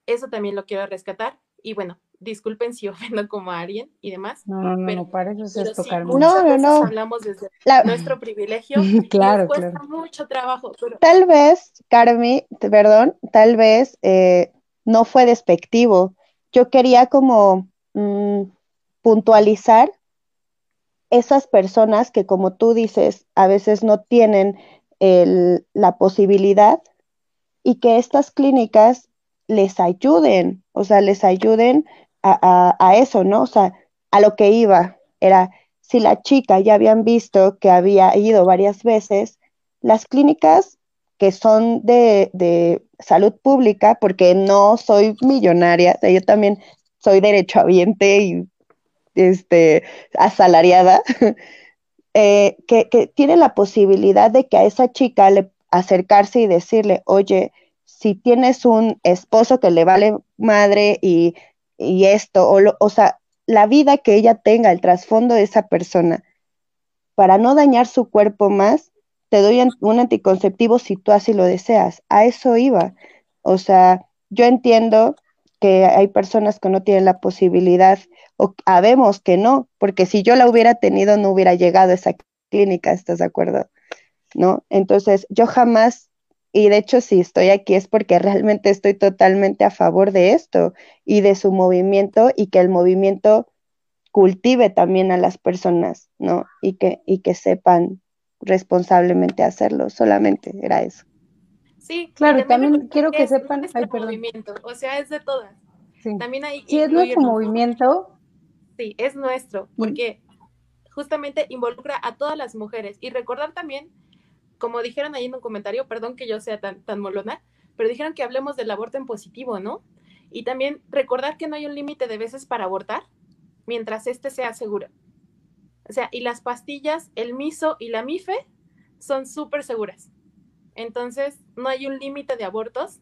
Eso también lo quiero rescatar. Y bueno, disculpen si (laughs) ofendo como a alguien y demás. No, no, no, pero, para eso es tocar No, no, no. Hablamos desde nuestro privilegio. (laughs) claro, cuesta mucho trabajo. Tal vez, Carmi, perdón, tal vez eh, no fue despectivo. Yo quería como mm, puntualizar esas personas que, como tú dices, a veces no tienen el, la posibilidad y que estas clínicas les ayuden, o sea, les ayuden a, eso, ¿no? O sea, a lo que iba era, si la chica ya habían visto que había ido varias veces, las clínicas que son de, salud pública, porque no soy millonaria, yo también soy derechohabiente y este, asalariada, (laughs) eh, que, tiene la posibilidad de que a esa chica le acercarse y decirle, oye, si tienes un esposo que le vale madre y y esto, o, o sea, la vida que ella tenga, el trasfondo de esa persona, para no dañar su cuerpo más, te doy un anticonceptivo si tú así lo deseas. A eso iba. O sea, yo entiendo que hay personas que no tienen la posibilidad, o sabemos que no, porque si yo la hubiera tenido, no hubiera llegado a esa clínica, ¿estás de acuerdo? ¿No? Entonces, yo jamás y de hecho, si estoy aquí es porque realmente estoy totalmente a favor de esto y de su movimiento y que el movimiento cultive también a las personas, ¿no? Y que, y que sepan responsablemente hacerlo. Solamente era eso. Sí, claro, y también, quiero que sepan. Ay, movimiento, o sea, es de todas. Sí. También hay. Sí, es nuestro movimiento. Sí, es nuestro, porque justamente involucra a todas las mujeres. Y recordar también como dijeron ahí en un comentario, perdón que yo sea tan, tan molona, pero dijeron que hablemos del aborto en positivo, ¿no? Y también recordar que no hay un límite de veces para abortar mientras este sea seguro. O sea, y las pastillas, el miso y la mife son súper seguras. Entonces, no hay un límite de abortos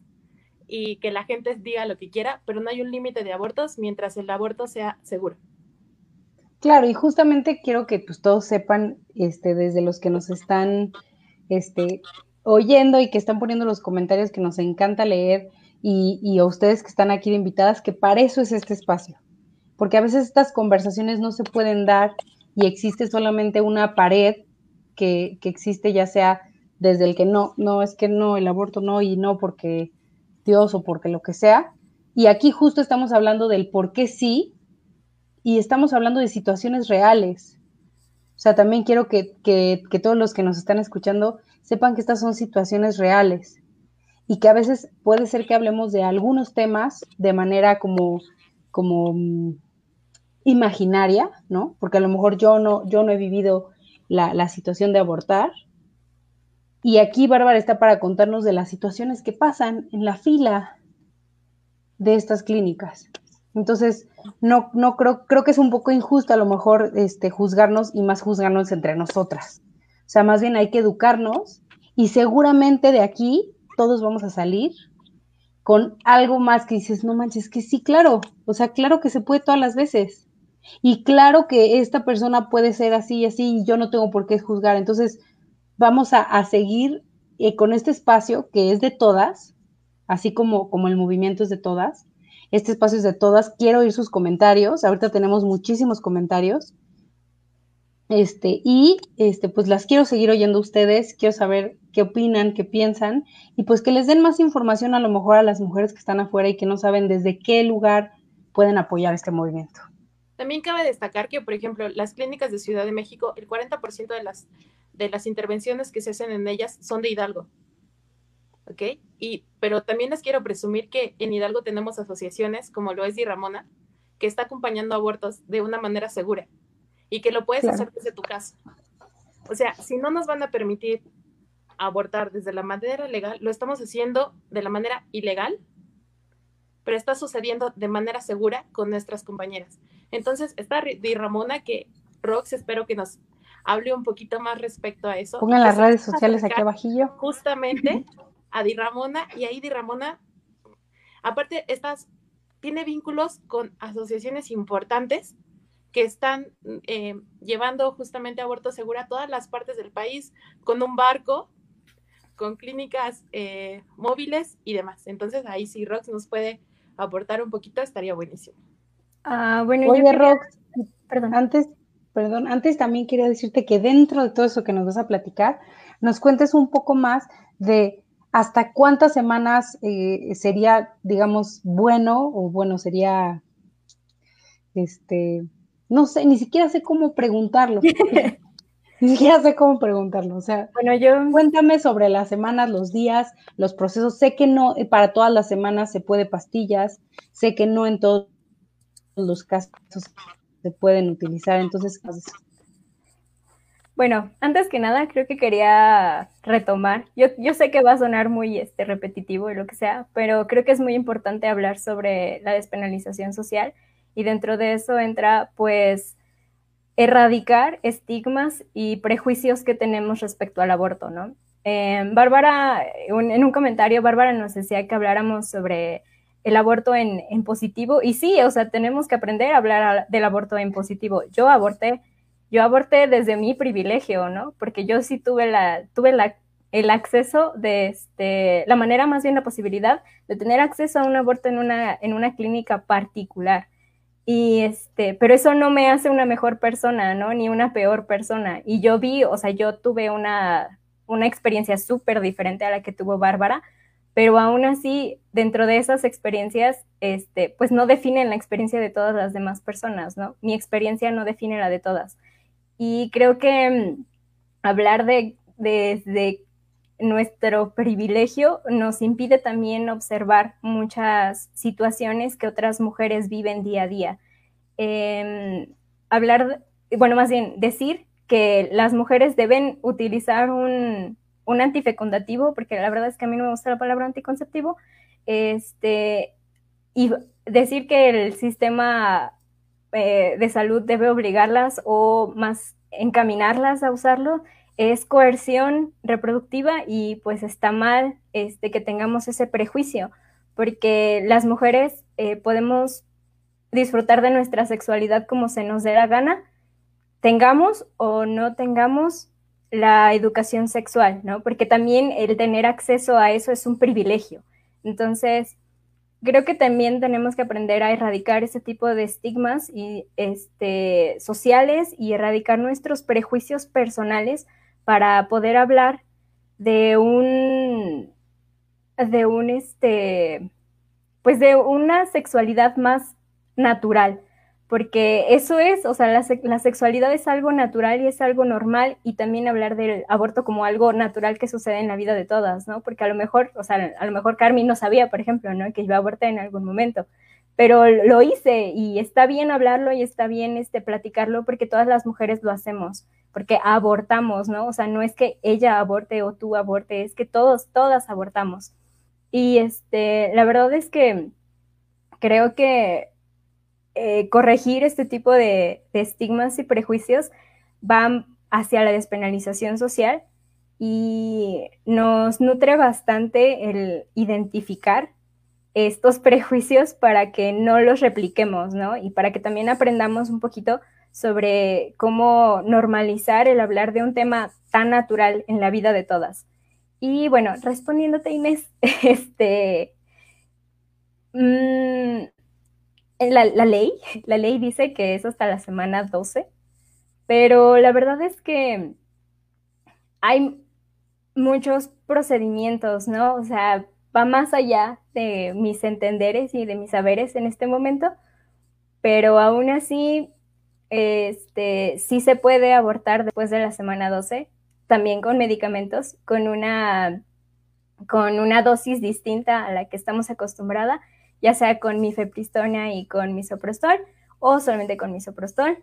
y que la gente diga lo que quiera, pero no hay un límite de abortos mientras el aborto sea seguro. Claro, y justamente quiero que pues, todos sepan, este, desde los que nos están este, oyendo y que están poniendo los comentarios que nos encanta leer y, a ustedes que están aquí de invitadas, que para eso es este espacio. Porque a veces estas conversaciones no se pueden dar y existe solamente una pared que, que existe ya sea desde el que no, no, es que no, el aborto no y no porque Dios o porque lo que sea. Y aquí justo estamos hablando del por qué sí y estamos hablando de situaciones reales, o sea, también quiero que, todos los que nos están escuchando sepan que estas son situaciones reales y que a veces puede ser que hablemos de algunos temas de manera como, como mm, imaginaria, ¿no? Porque a lo mejor yo no, yo no he vivido la, la situación de abortar. Y aquí Bárbara está para contarnos de las situaciones que pasan en la fila de estas clínicas. Entonces, no, no creo, creo que es un poco injusto a lo mejor este, juzgarnos y más juzgarnos entre nosotras. O sea, más bien hay que educarnos y seguramente de aquí todos vamos a salir con algo más que dices, no manches, que sí, claro, o sea, claro que se puede todas las veces. Y claro que esta persona puede ser así y así, y yo no tengo por qué juzgar. Entonces, vamos a, seguir eh, con este espacio que es de todas, así como, como el movimiento es de todas. Este espacio es de todas. Quiero oír sus comentarios. Ahorita tenemos muchísimos comentarios. Este, y este, pues las quiero seguir oyendo ustedes, quiero saber qué opinan, qué piensan, y pues que les den más información a lo mejor a las mujeres que están afuera y que no saben desde qué lugar pueden apoyar este movimiento. También cabe destacar que, por ejemplo, las clínicas de Ciudad de México, el 40% de las, de las intervenciones que se hacen en ellas son de Hidalgo. ¿Ok? Y, pero también les quiero presumir que en Hidalgo tenemos asociaciones, como lo es Di Ramona, que está acompañando abortos de una manera segura y que lo puedes hacer desde tu casa. O sea, si no nos van a permitir abortar desde la manera legal, lo estamos haciendo de la manera ilegal, pero está sucediendo de manera segura con nuestras compañeras. Entonces, está Di Ramona que Rox espero que nos hable un poquito más respecto a eso. Pongan las redes sociales aquí abajillo. Justamente a Di Ramona y ahí Di Ramona, aparte, estas, tiene vínculos con asociaciones importantes que están eh, llevando justamente aborto seguro a todas las partes del país con un barco, con clínicas eh, móviles y demás. Entonces ahí si Rox nos puede aportar un poquito, estaría buenísimo. Ah, bueno, Oye, Rox, perdón. Antes, perdón, antes también quería decirte que dentro de todo eso que nos vas a platicar, nos cuentes un poco más de hasta cuántas semanas eh, sería, digamos, bueno o bueno, sería, este, no sé, ni siquiera sé cómo preguntarlo. (laughs) ni siquiera sé cómo preguntarlo. O sea, bueno, yo... cuéntame sobre las semanas, los días, los procesos. Sé que no, eh, para todas las semanas se puede pastillas, sé que no en todos los casos se pueden utilizar. Entonces, bueno, antes que nada, creo que quería retomar. Yo, yo sé que va a sonar muy este, repetitivo y lo que sea, pero creo que es muy importante hablar sobre la despenalización social y dentro de eso entra pues erradicar estigmas y prejuicios que tenemos respecto al aborto, ¿no? Eh, Bárbara, en un comentario, Bárbara nos decía que habláramos sobre el aborto en, positivo y sí, o sea, tenemos que aprender a hablar del aborto en positivo. Yo aborté, yo aborté desde mi privilegio, ¿no? Porque yo sí tuve la, tuve la, el acceso de, este, la manera más bien la posibilidad de tener acceso a un aborto en una, en una clínica particular. Y este, pero eso no me hace una mejor persona, ¿no? Ni una peor persona. Y yo vi, o sea, yo tuve una, una experiencia súper diferente a la que tuvo Bárbara, pero aún así, dentro de esas experiencias, este, pues no definen la experiencia de todas las demás personas, ¿no? Mi experiencia no define la de todas. Y creo que mm, hablar de, de, de nuestro privilegio nos impide también observar muchas situaciones que otras mujeres viven día a día. Em, hablar, bueno, más bien decir que las mujeres deben utilizar un, antifecundativo, porque la verdad es que a mí no me gusta la palabra anticonceptivo, este, y decir que el sistema eh, de salud debe obligarlas o más encaminarlas a usarlo, es coerción reproductiva y pues está mal este, que tengamos ese prejuicio, porque las mujeres eh, podemos disfrutar de nuestra sexualidad como se nos dé la gana, tengamos o no tengamos la educación sexual, ¿no? Porque también el tener acceso a eso es un privilegio. Entonces, creo que también tenemos que aprender a erradicar ese tipo de estigmas y, este, sociales y erradicar nuestros prejuicios personales para poder hablar de un, de un, este, pues de una sexualidad más natural, porque eso es, o sea, la, la, sexualidad es algo natural y es algo normal y también hablar del aborto como algo natural que sucede en la vida de todas, ¿no? Porque a lo mejor, o sea, a lo mejor Carmen no sabía, por ejemplo, ¿no? Que yo aborté en algún momento, pero lo hice y está bien hablarlo y está bien este, platicarlo porque todas las mujeres lo hacemos, porque abortamos, ¿no? O sea, no es que ella aborte o tú aborte, es que todos, todas abortamos. Y este, la verdad es que creo que eh, corregir este tipo de, estigmas y prejuicios van hacia la despenalización social y nos nutre bastante el identificar estos prejuicios para que no los repliquemos, ¿no? Y para que también aprendamos un poquito sobre cómo normalizar el hablar de un tema tan natural en la vida de todas. Y bueno, respondiéndote Inés, (laughs) este, mm, la, la, ley, (laughs) la ley dice que es hasta la semana 12, pero la verdad es que hay muchos procedimientos, ¿no? O sea, va más allá de mis entenderes y de mis saberes en este momento, pero aún así, este, sí se puede abortar después de la semana 12, también con medicamentos, con una, con una dosis distinta a la que estamos acostumbrada, ya sea con mifepristona y con misoprostol o solamente con misoprostol,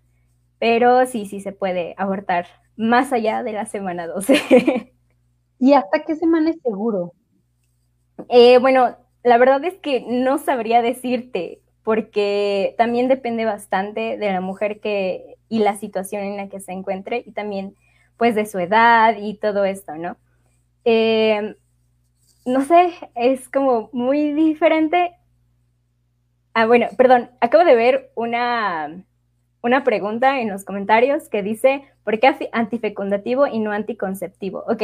pero sí, sí se puede abortar más allá de la semana 12. ¿Y hasta qué semana es seguro? Eh, bueno, la verdad es que no sabría decirte, porque también depende bastante de la mujer que y la situación en la que se encuentre y también pues de su edad y todo esto, ¿no? Eh, no sé, es como muy diferente. Ah, bueno, perdón, acabo de ver una, una pregunta en los comentarios que dice, ¿por qué antifecundativo y no anticonceptivo? Ok,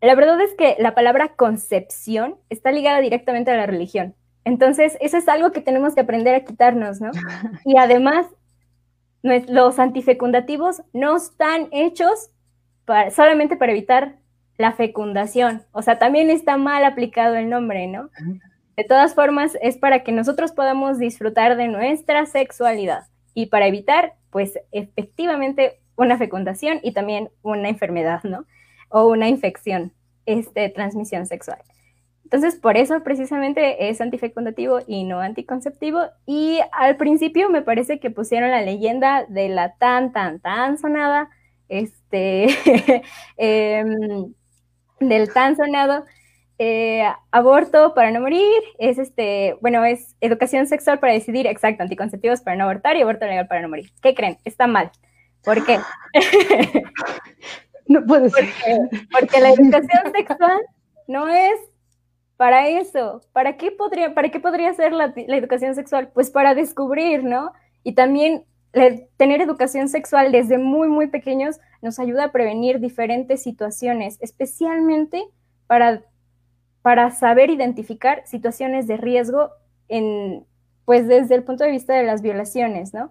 la verdad es que la palabra concepción está ligada directamente a la religión. Entonces, eso es algo que tenemos que aprender a quitarnos, ¿no? (laughs) Y además, los antifecundativos no están hechos solamente para evitar la fecundación. O sea, también está mal aplicado el nombre, ¿no? De todas formas, es para que nosotros podamos disfrutar de nuestra sexualidad y para evitar, pues, efectivamente una fecundación y también una enfermedad, ¿no? o una infección este, transmisión sexual. Entonces, por eso precisamente es antifecundativo y no anticonceptivo. Y al principio me parece que pusieron la leyenda de la tan, tan, tan sonada, este, (laughs) em, del tan sonado eh, aborto para no morir, es este, bueno, es educación sexual para decidir, exacto, anticonceptivos para no abortar y aborto legal para no morir. ¿Qué creen? Está mal. ¿Por qué? (laughs) No puede ser. Porque, la educación sexual no es para eso. ¿Para qué podría, para qué podría ser la, educación sexual? Pues para descubrir, ¿no? Y también tener educación sexual desde muy, muy pequeños nos ayuda a prevenir diferentes situaciones, especialmente para, para saber identificar situaciones de riesgo pues desde el punto de vista de las violaciones, ¿no?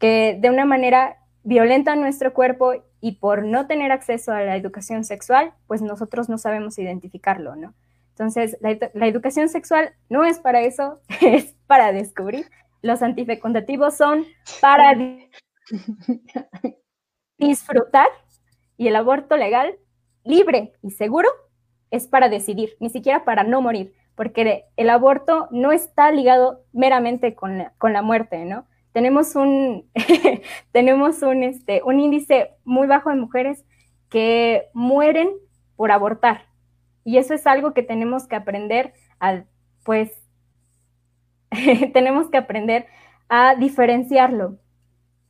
Que de una manera violenta nuestro cuerpo y por no tener acceso a la educación sexual, pues nosotros no sabemos identificarlo, ¿no? Entonces, la, educación sexual no es para eso, (laughs) es para descubrir. Los antifecundativos son para disfrutar y el aborto legal, libre y seguro, es para decidir, ni siquiera para no morir, porque el aborto no está ligado meramente con con la muerte, ¿no? tenemos un, (laughs) tenemos un, este, un índice muy bajo de mujeres que mueren por abortar. Y eso es algo que tenemos que aprender a, pues, (laughs) tenemos que aprender a diferenciarlo.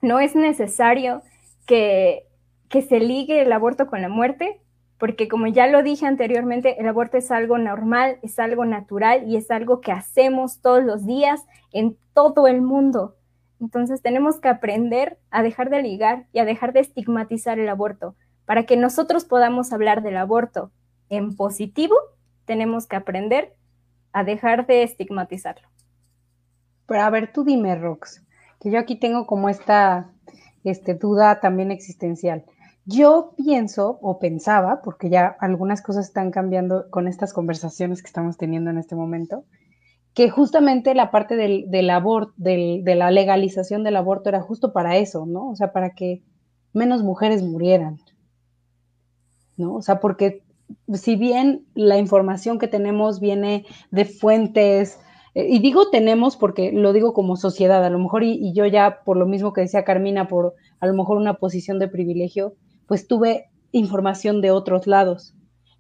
No es necesario que, que se ligue el aborto con la muerte, porque como ya lo dije anteriormente, el aborto es algo normal, es algo natural y es algo que hacemos todos los días en todo el mundo. Entonces tenemos que aprender a dejar de ligar y a dejar de estigmatizar el aborto. Para que nosotros podamos hablar del aborto en positivo, tenemos que aprender a dejar de estigmatizarlo. Pero a ver, tú dime, Rox, que yo aquí tengo como esta este, duda también existencial. Yo pienso o pensaba, porque ya algunas cosas están cambiando con estas conversaciones que estamos teniendo en este momento, que justamente la parte del, aborto, de la legalización del aborto era justo para eso, ¿no? O sea, para que menos mujeres murieran, ¿no? O sea, porque si bien la información que tenemos viene de fuentes, eh, y digo tenemos porque lo digo como sociedad, a lo mejor, y, yo ya por lo mismo que decía Carmina, por a lo mejor una posición de privilegio, pues tuve información de otros lados,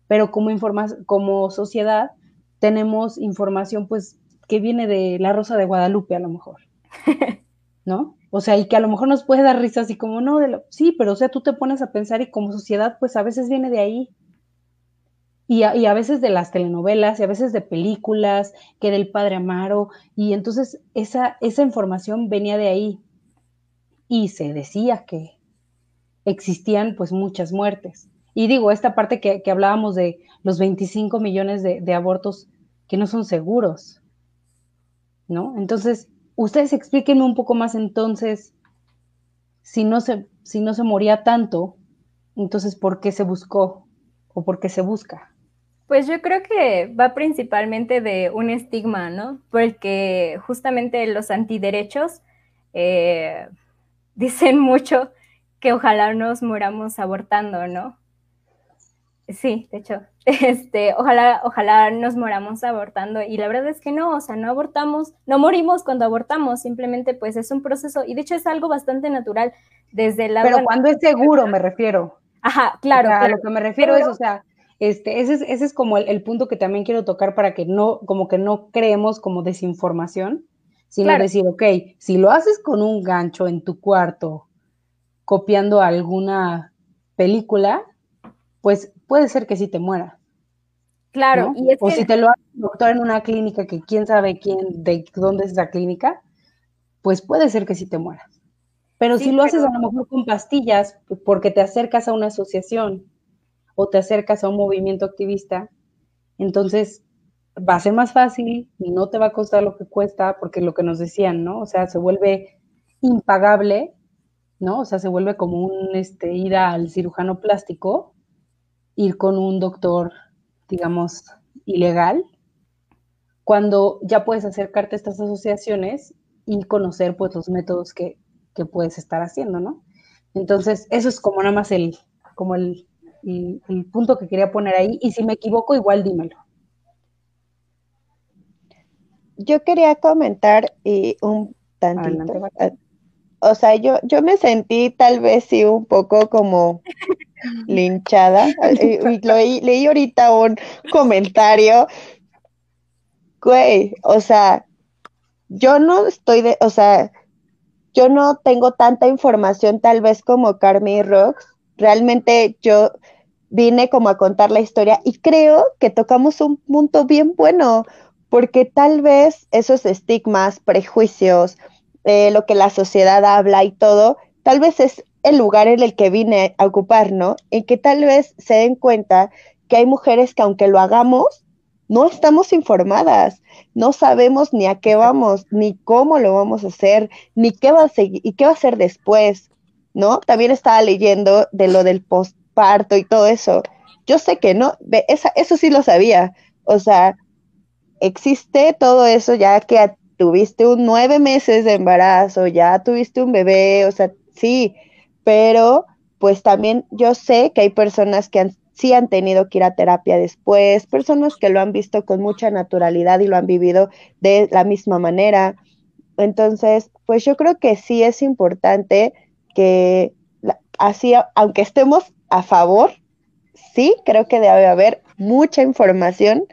pero como, como sociedad tenemos información pues que viene de la Rosa de Guadalupe a lo mejor, (laughs) ¿no? O sea, y que a lo mejor nos puede dar risa así como, no, de lo... sí, pero o sea, tú te pones a pensar y como sociedad, pues a veces viene de ahí. y a, y a, veces de las telenovelas y a veces de películas, que era el padre Amaro, y entonces esa, esa información venía de ahí y se decía que existían pues muchas muertes. Y digo, esta parte que, que hablábamos de los 25 millones de, abortos que no son seguros, ¿no? Entonces, ustedes explíquenme un poco más entonces, si no se, si no se moría tanto, entonces, ¿por qué se buscó o por qué se busca? Pues yo creo que va principalmente de un estigma, ¿no? Porque justamente los antiderechos eh, (laughs) dicen mucho que ojalá nos muramos abortando, ¿no? Sí, de hecho, (laughs) este, ojalá, ojalá nos moramos abortando y la verdad es que no, o sea, no abortamos, no morimos cuando abortamos, simplemente pues es un proceso y de hecho es algo bastante natural desde la... Pero cuando es seguro, me refiero. Ajá, claro. O sea, claro. A lo que me refiero Pero, es, o sea, este, ese, es, ese es como el, el, punto que también quiero tocar para que no, como que no creemos como desinformación, sino claro. decir, ok, si lo haces con un gancho en tu cuarto, copiando alguna película, pues puede ser que sí te muera. Claro. ¿no? Y es o que... si te lo hace un doctor en una clínica que quién sabe quién, de dónde es esa clínica, pues puede ser que sí te mueras. Pero sí, si lo pero... haces a lo mejor con pastillas, porque te acercas a una asociación, o te acercas a un movimiento activista, entonces va a ser más fácil y no te va a costar lo que cuesta, porque lo que nos decían, ¿no? O sea, se vuelve impagable, ¿no? O sea, se vuelve como un este, ir al cirujano plástico, ir con un doctor, digamos, ilegal, cuando ya puedes acercarte a estas asociaciones y conocer pues los métodos que, que puedes estar haciendo, ¿no? Entonces, eso es como nada más el, como el, el, el, punto que quería poner ahí. Y si me equivoco, igual dímelo. Yo quería comentar y un tantito. Adelante. O sea, yo, yo me sentí tal vez sí un poco como linchada. (laughs) leí, leí ahorita un comentario. Güey, o sea, yo no estoy de, o sea, yo no tengo tanta información tal vez como Carmi Rocks. Realmente yo vine como a contar la historia y creo que tocamos un punto bien bueno, porque tal vez esos estigmas, prejuicios, eh, lo que la sociedad habla y todo, tal vez es el lugar en el que vine a ocupar, ¿no? En que tal vez se den cuenta que hay mujeres que aunque lo hagamos, no estamos informadas, no sabemos ni a qué vamos, ni cómo lo vamos a hacer, ni qué va a seguir y qué va a hacer después, ¿no? También estaba leyendo de lo del postparto y todo eso. Yo sé que no, esa, eso sí lo sabía, o sea, existe todo eso ya que tuviste un nueve meses de embarazo, ya tuviste un bebé, o sea, sí, pero pues también yo sé que hay personas que sí han tenido que ir a terapia después, personas que lo han visto con mucha naturalidad y lo han vivido de la misma manera. Entonces, pues yo creo que sí es importante que así, aunque estemos a favor, sí, creo que debe haber mucha información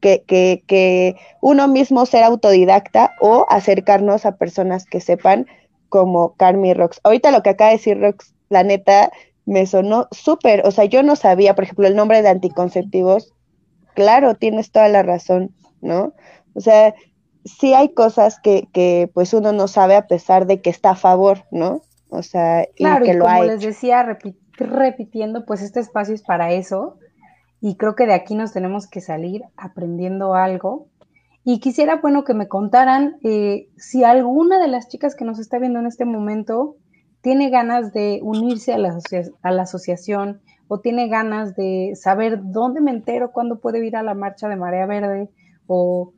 que, que, que, uno mismo ser autodidacta o acercarnos a personas que sepan como Carmi Rox. Ahorita lo que acaba de decir Rox, la neta, me sonó súper, o sea, yo no sabía, por ejemplo, el nombre de anticonceptivos, claro, tienes toda la razón, ¿no? O sea, sí hay cosas que, que pues uno no sabe a pesar de que está a favor, ¿no? O sea, claro, y que y lo como hay. les decía, repit repitiendo, pues este espacio es para eso, y creo que de aquí nos tenemos que salir aprendiendo algo. Y quisiera, bueno, que me contaran eh, si alguna de las chicas que nos está viendo en este momento tiene ganas de unirse a la, a la asociación o tiene ganas de saber dónde me entero, cuándo puedo ir a la marcha de Marea Verde o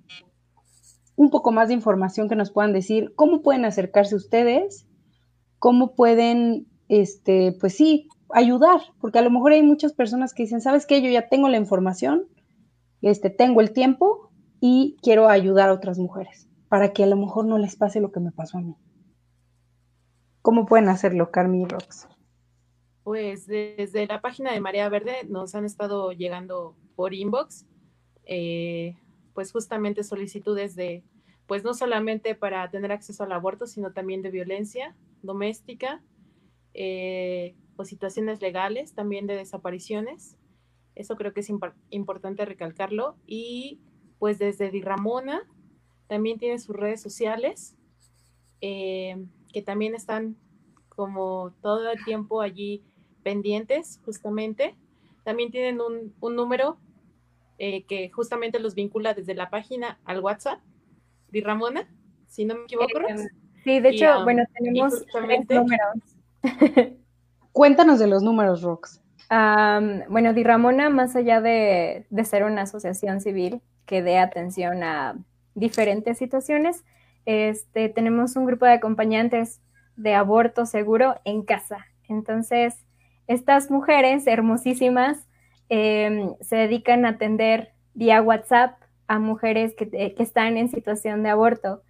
un poco más de información que nos puedan decir, cómo pueden acercarse ustedes, cómo pueden, este, pues sí, ayudar, porque a lo mejor hay muchas personas que dicen, ¿sabes qué? Yo ya tengo la información, este, tengo el tiempo y quiero ayudar a otras mujeres para que a lo mejor no les pase lo que me pasó a mí. ¿Cómo pueden hacerlo, Carmi y Rox? Pues desde la página de Marea Verde nos han estado llegando por inbox, eh, pues justamente solicitudes de, pues no solamente para tener acceso al aborto, sino también de violencia doméstica, eh, o situaciones legales, también de desapariciones. Eso creo que es importante recalcarlo. Y pues desde Di Ramona también tiene sus redes sociales, eh, que también están como todo el tiempo allí pendientes, justamente. También tienen un, número eh, que justamente los vincula desde la página al WhatsApp Di Ramona, si no me equivoco. Sí, de hecho, um, bueno, tenemos tres números. (laughs) Cuéntanos de los números, Rox. bueno, Di Ramona, más allá de, de ser una asociación civil que dé atención a diferentes situaciones, este, tenemos un grupo de acompañantes de aborto seguro en casa. Entonces, estas mujeres hermosísimas em, se dedican a atender vía WhatsApp a mujeres que, eh, están en situación de aborto.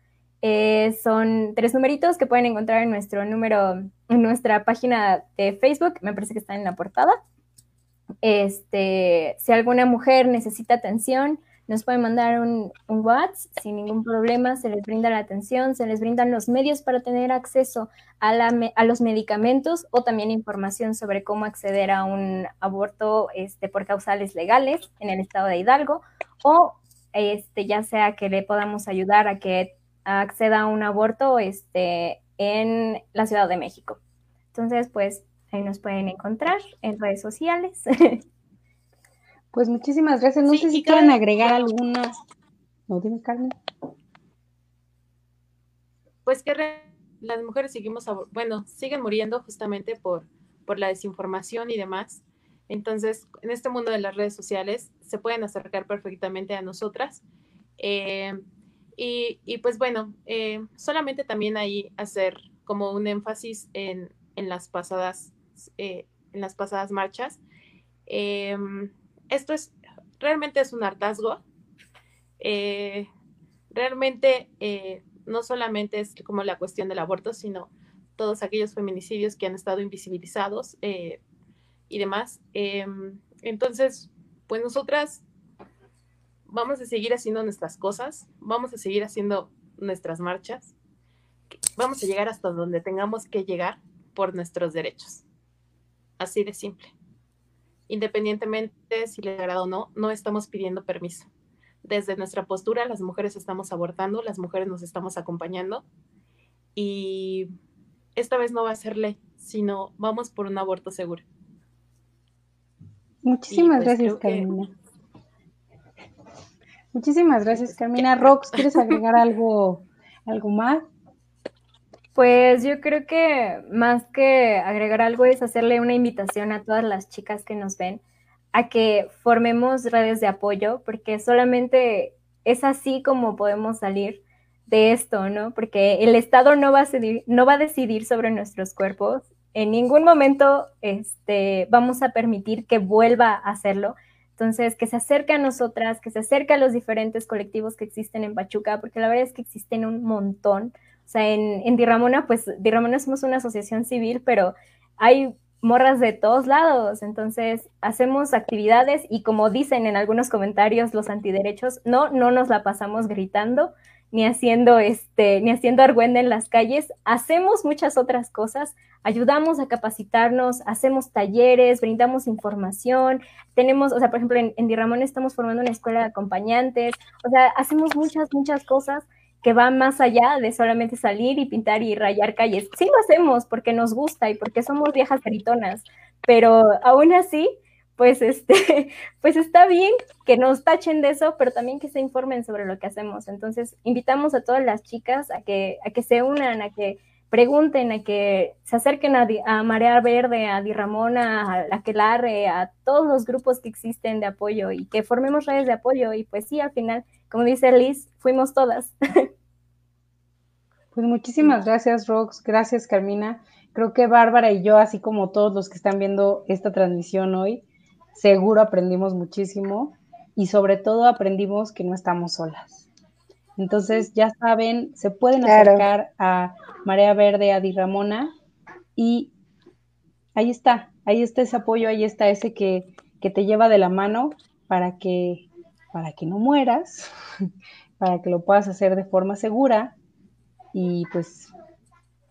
Eh, son tres numeritos que pueden encontrar en nuestro número, en nuestra página de Facebook, me parece que está en la portada. Este, si alguna mujer necesita atención, nos pueden mandar un, WhatsApp sin ningún problema, se les brinda la atención, se les brindan los medios para tener acceso a, los medicamentos o también información sobre cómo acceder a un aborto este, por causales legales en el estado de Hidalgo o este, ya sea que le podamos ayudar a que acceda a un aborto este, en la Ciudad de México. Entonces, pues ahí nos pueden encontrar en redes sociales. (laughs) Pues muchísimas gracias. No sé si quieren agregar alguna. No, dime, Carmen. Pues que las mujeres seguimos, bueno, siguen muriendo justamente por, por la desinformación y demás. Entonces, en este mundo de las redes sociales se pueden acercar perfectamente a nosotras. Eh, y, pues bueno, eh, solamente también ahí hacer como un énfasis en, las pasadas eh, en las pasadas marchas esto es, realmente es un hartazgo. Eh, realmente eh, no solamente es como la cuestión del aborto, sino todos aquellos feminicidios que han estado invisibilizados eh, y demás. Em, entonces, pues nosotras vamos a seguir haciendo nuestras cosas, vamos a seguir haciendo nuestras marchas, vamos a llegar hasta donde tengamos que llegar por nuestros derechos. Así de simple independientemente si le agrada o no, no estamos pidiendo permiso. Desde nuestra postura, las mujeres estamos abortando, las mujeres nos estamos acompañando y esta vez no va a ser ley, sino vamos por un aborto seguro. Muchísimas pues gracias, Carmina. Muchísimas gracias, Carmina. Rox, ¿quieres agregar algo, algo más? Pues yo creo que más que agregar algo es hacerle una invitación a todas las chicas que nos ven a que formemos redes de apoyo, porque solamente es así como podemos salir de esto, ¿no? Porque el Estado no va a decidir, no va a decidir sobre nuestros cuerpos. En ningún momento este, vamos a permitir que vuelva a hacerlo. Entonces, que se acerque a nosotras, que se acerque a los diferentes colectivos que existen en Pachuca, porque la verdad es que existen un montón. O sea, en, en Dirramona, pues Dirramona somos una asociación civil, pero hay morras de todos lados. Entonces, hacemos actividades y como dicen en algunos comentarios los antiderechos, no, no nos la pasamos gritando ni haciendo este, ni haciendo argüenda en las calles, hacemos muchas otras cosas, ayudamos a capacitarnos, hacemos talleres, brindamos información, tenemos, o sea, por ejemplo, en, en Dirramón estamos formando una escuela de acompañantes, o sea, hacemos muchas, muchas cosas que va más allá de solamente salir y pintar y rayar calles. Sí lo hacemos porque nos gusta y porque somos viejas gritonas, pero aún así, pues este, (laughs) pues está bien que nos tachen de eso, pero también que se informen sobre lo que hacemos. Entonces, invitamos a todas las chicas a que, a que se unan, a que pregunten, a que se acerquen a, a Marea Verde, a Di Ramona, a la Quelarre, a todos los grupos que existen de apoyo y que formemos redes de apoyo. Y pues sí, al final, como dice Liz, fuimos todas. (laughs) Pues muchísimas gracias, Rox. Gracias, Carmina. Creo que Bárbara y yo, así como todos los que están viendo esta transmisión hoy, seguro aprendimos muchísimo y sobre todo aprendimos que no estamos solas. Entonces, ya saben, se pueden acercar a Marea Verde, a Di Ramona y ahí está, ahí está ese apoyo, ahí está ese que, que te lleva de la mano para que, para que no mueras, (laughs) para que lo puedas hacer de forma segura y pues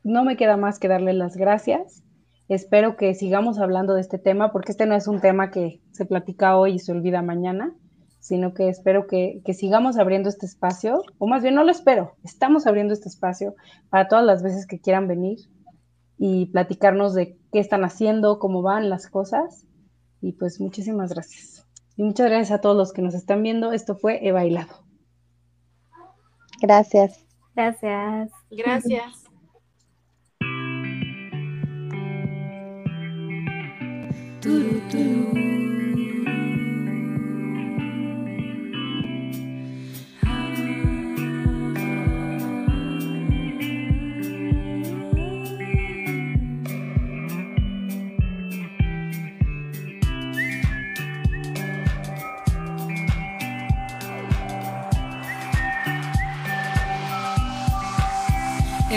no me queda más que darle las gracias. Espero que sigamos hablando de este tema, porque este no es un tema que se platica hoy y se olvida mañana, sino que espero que, que sigamos abriendo este espacio, o más bien no lo espero, estamos abriendo este espacio para todas las veces que quieran venir y platicarnos de qué están haciendo, cómo van las cosas. Y pues muchísimas gracias. Y muchas gracias a todos los que nos están viendo. Esto fue He Bailado. Gracias. Gracias. Gracias. Turuturu.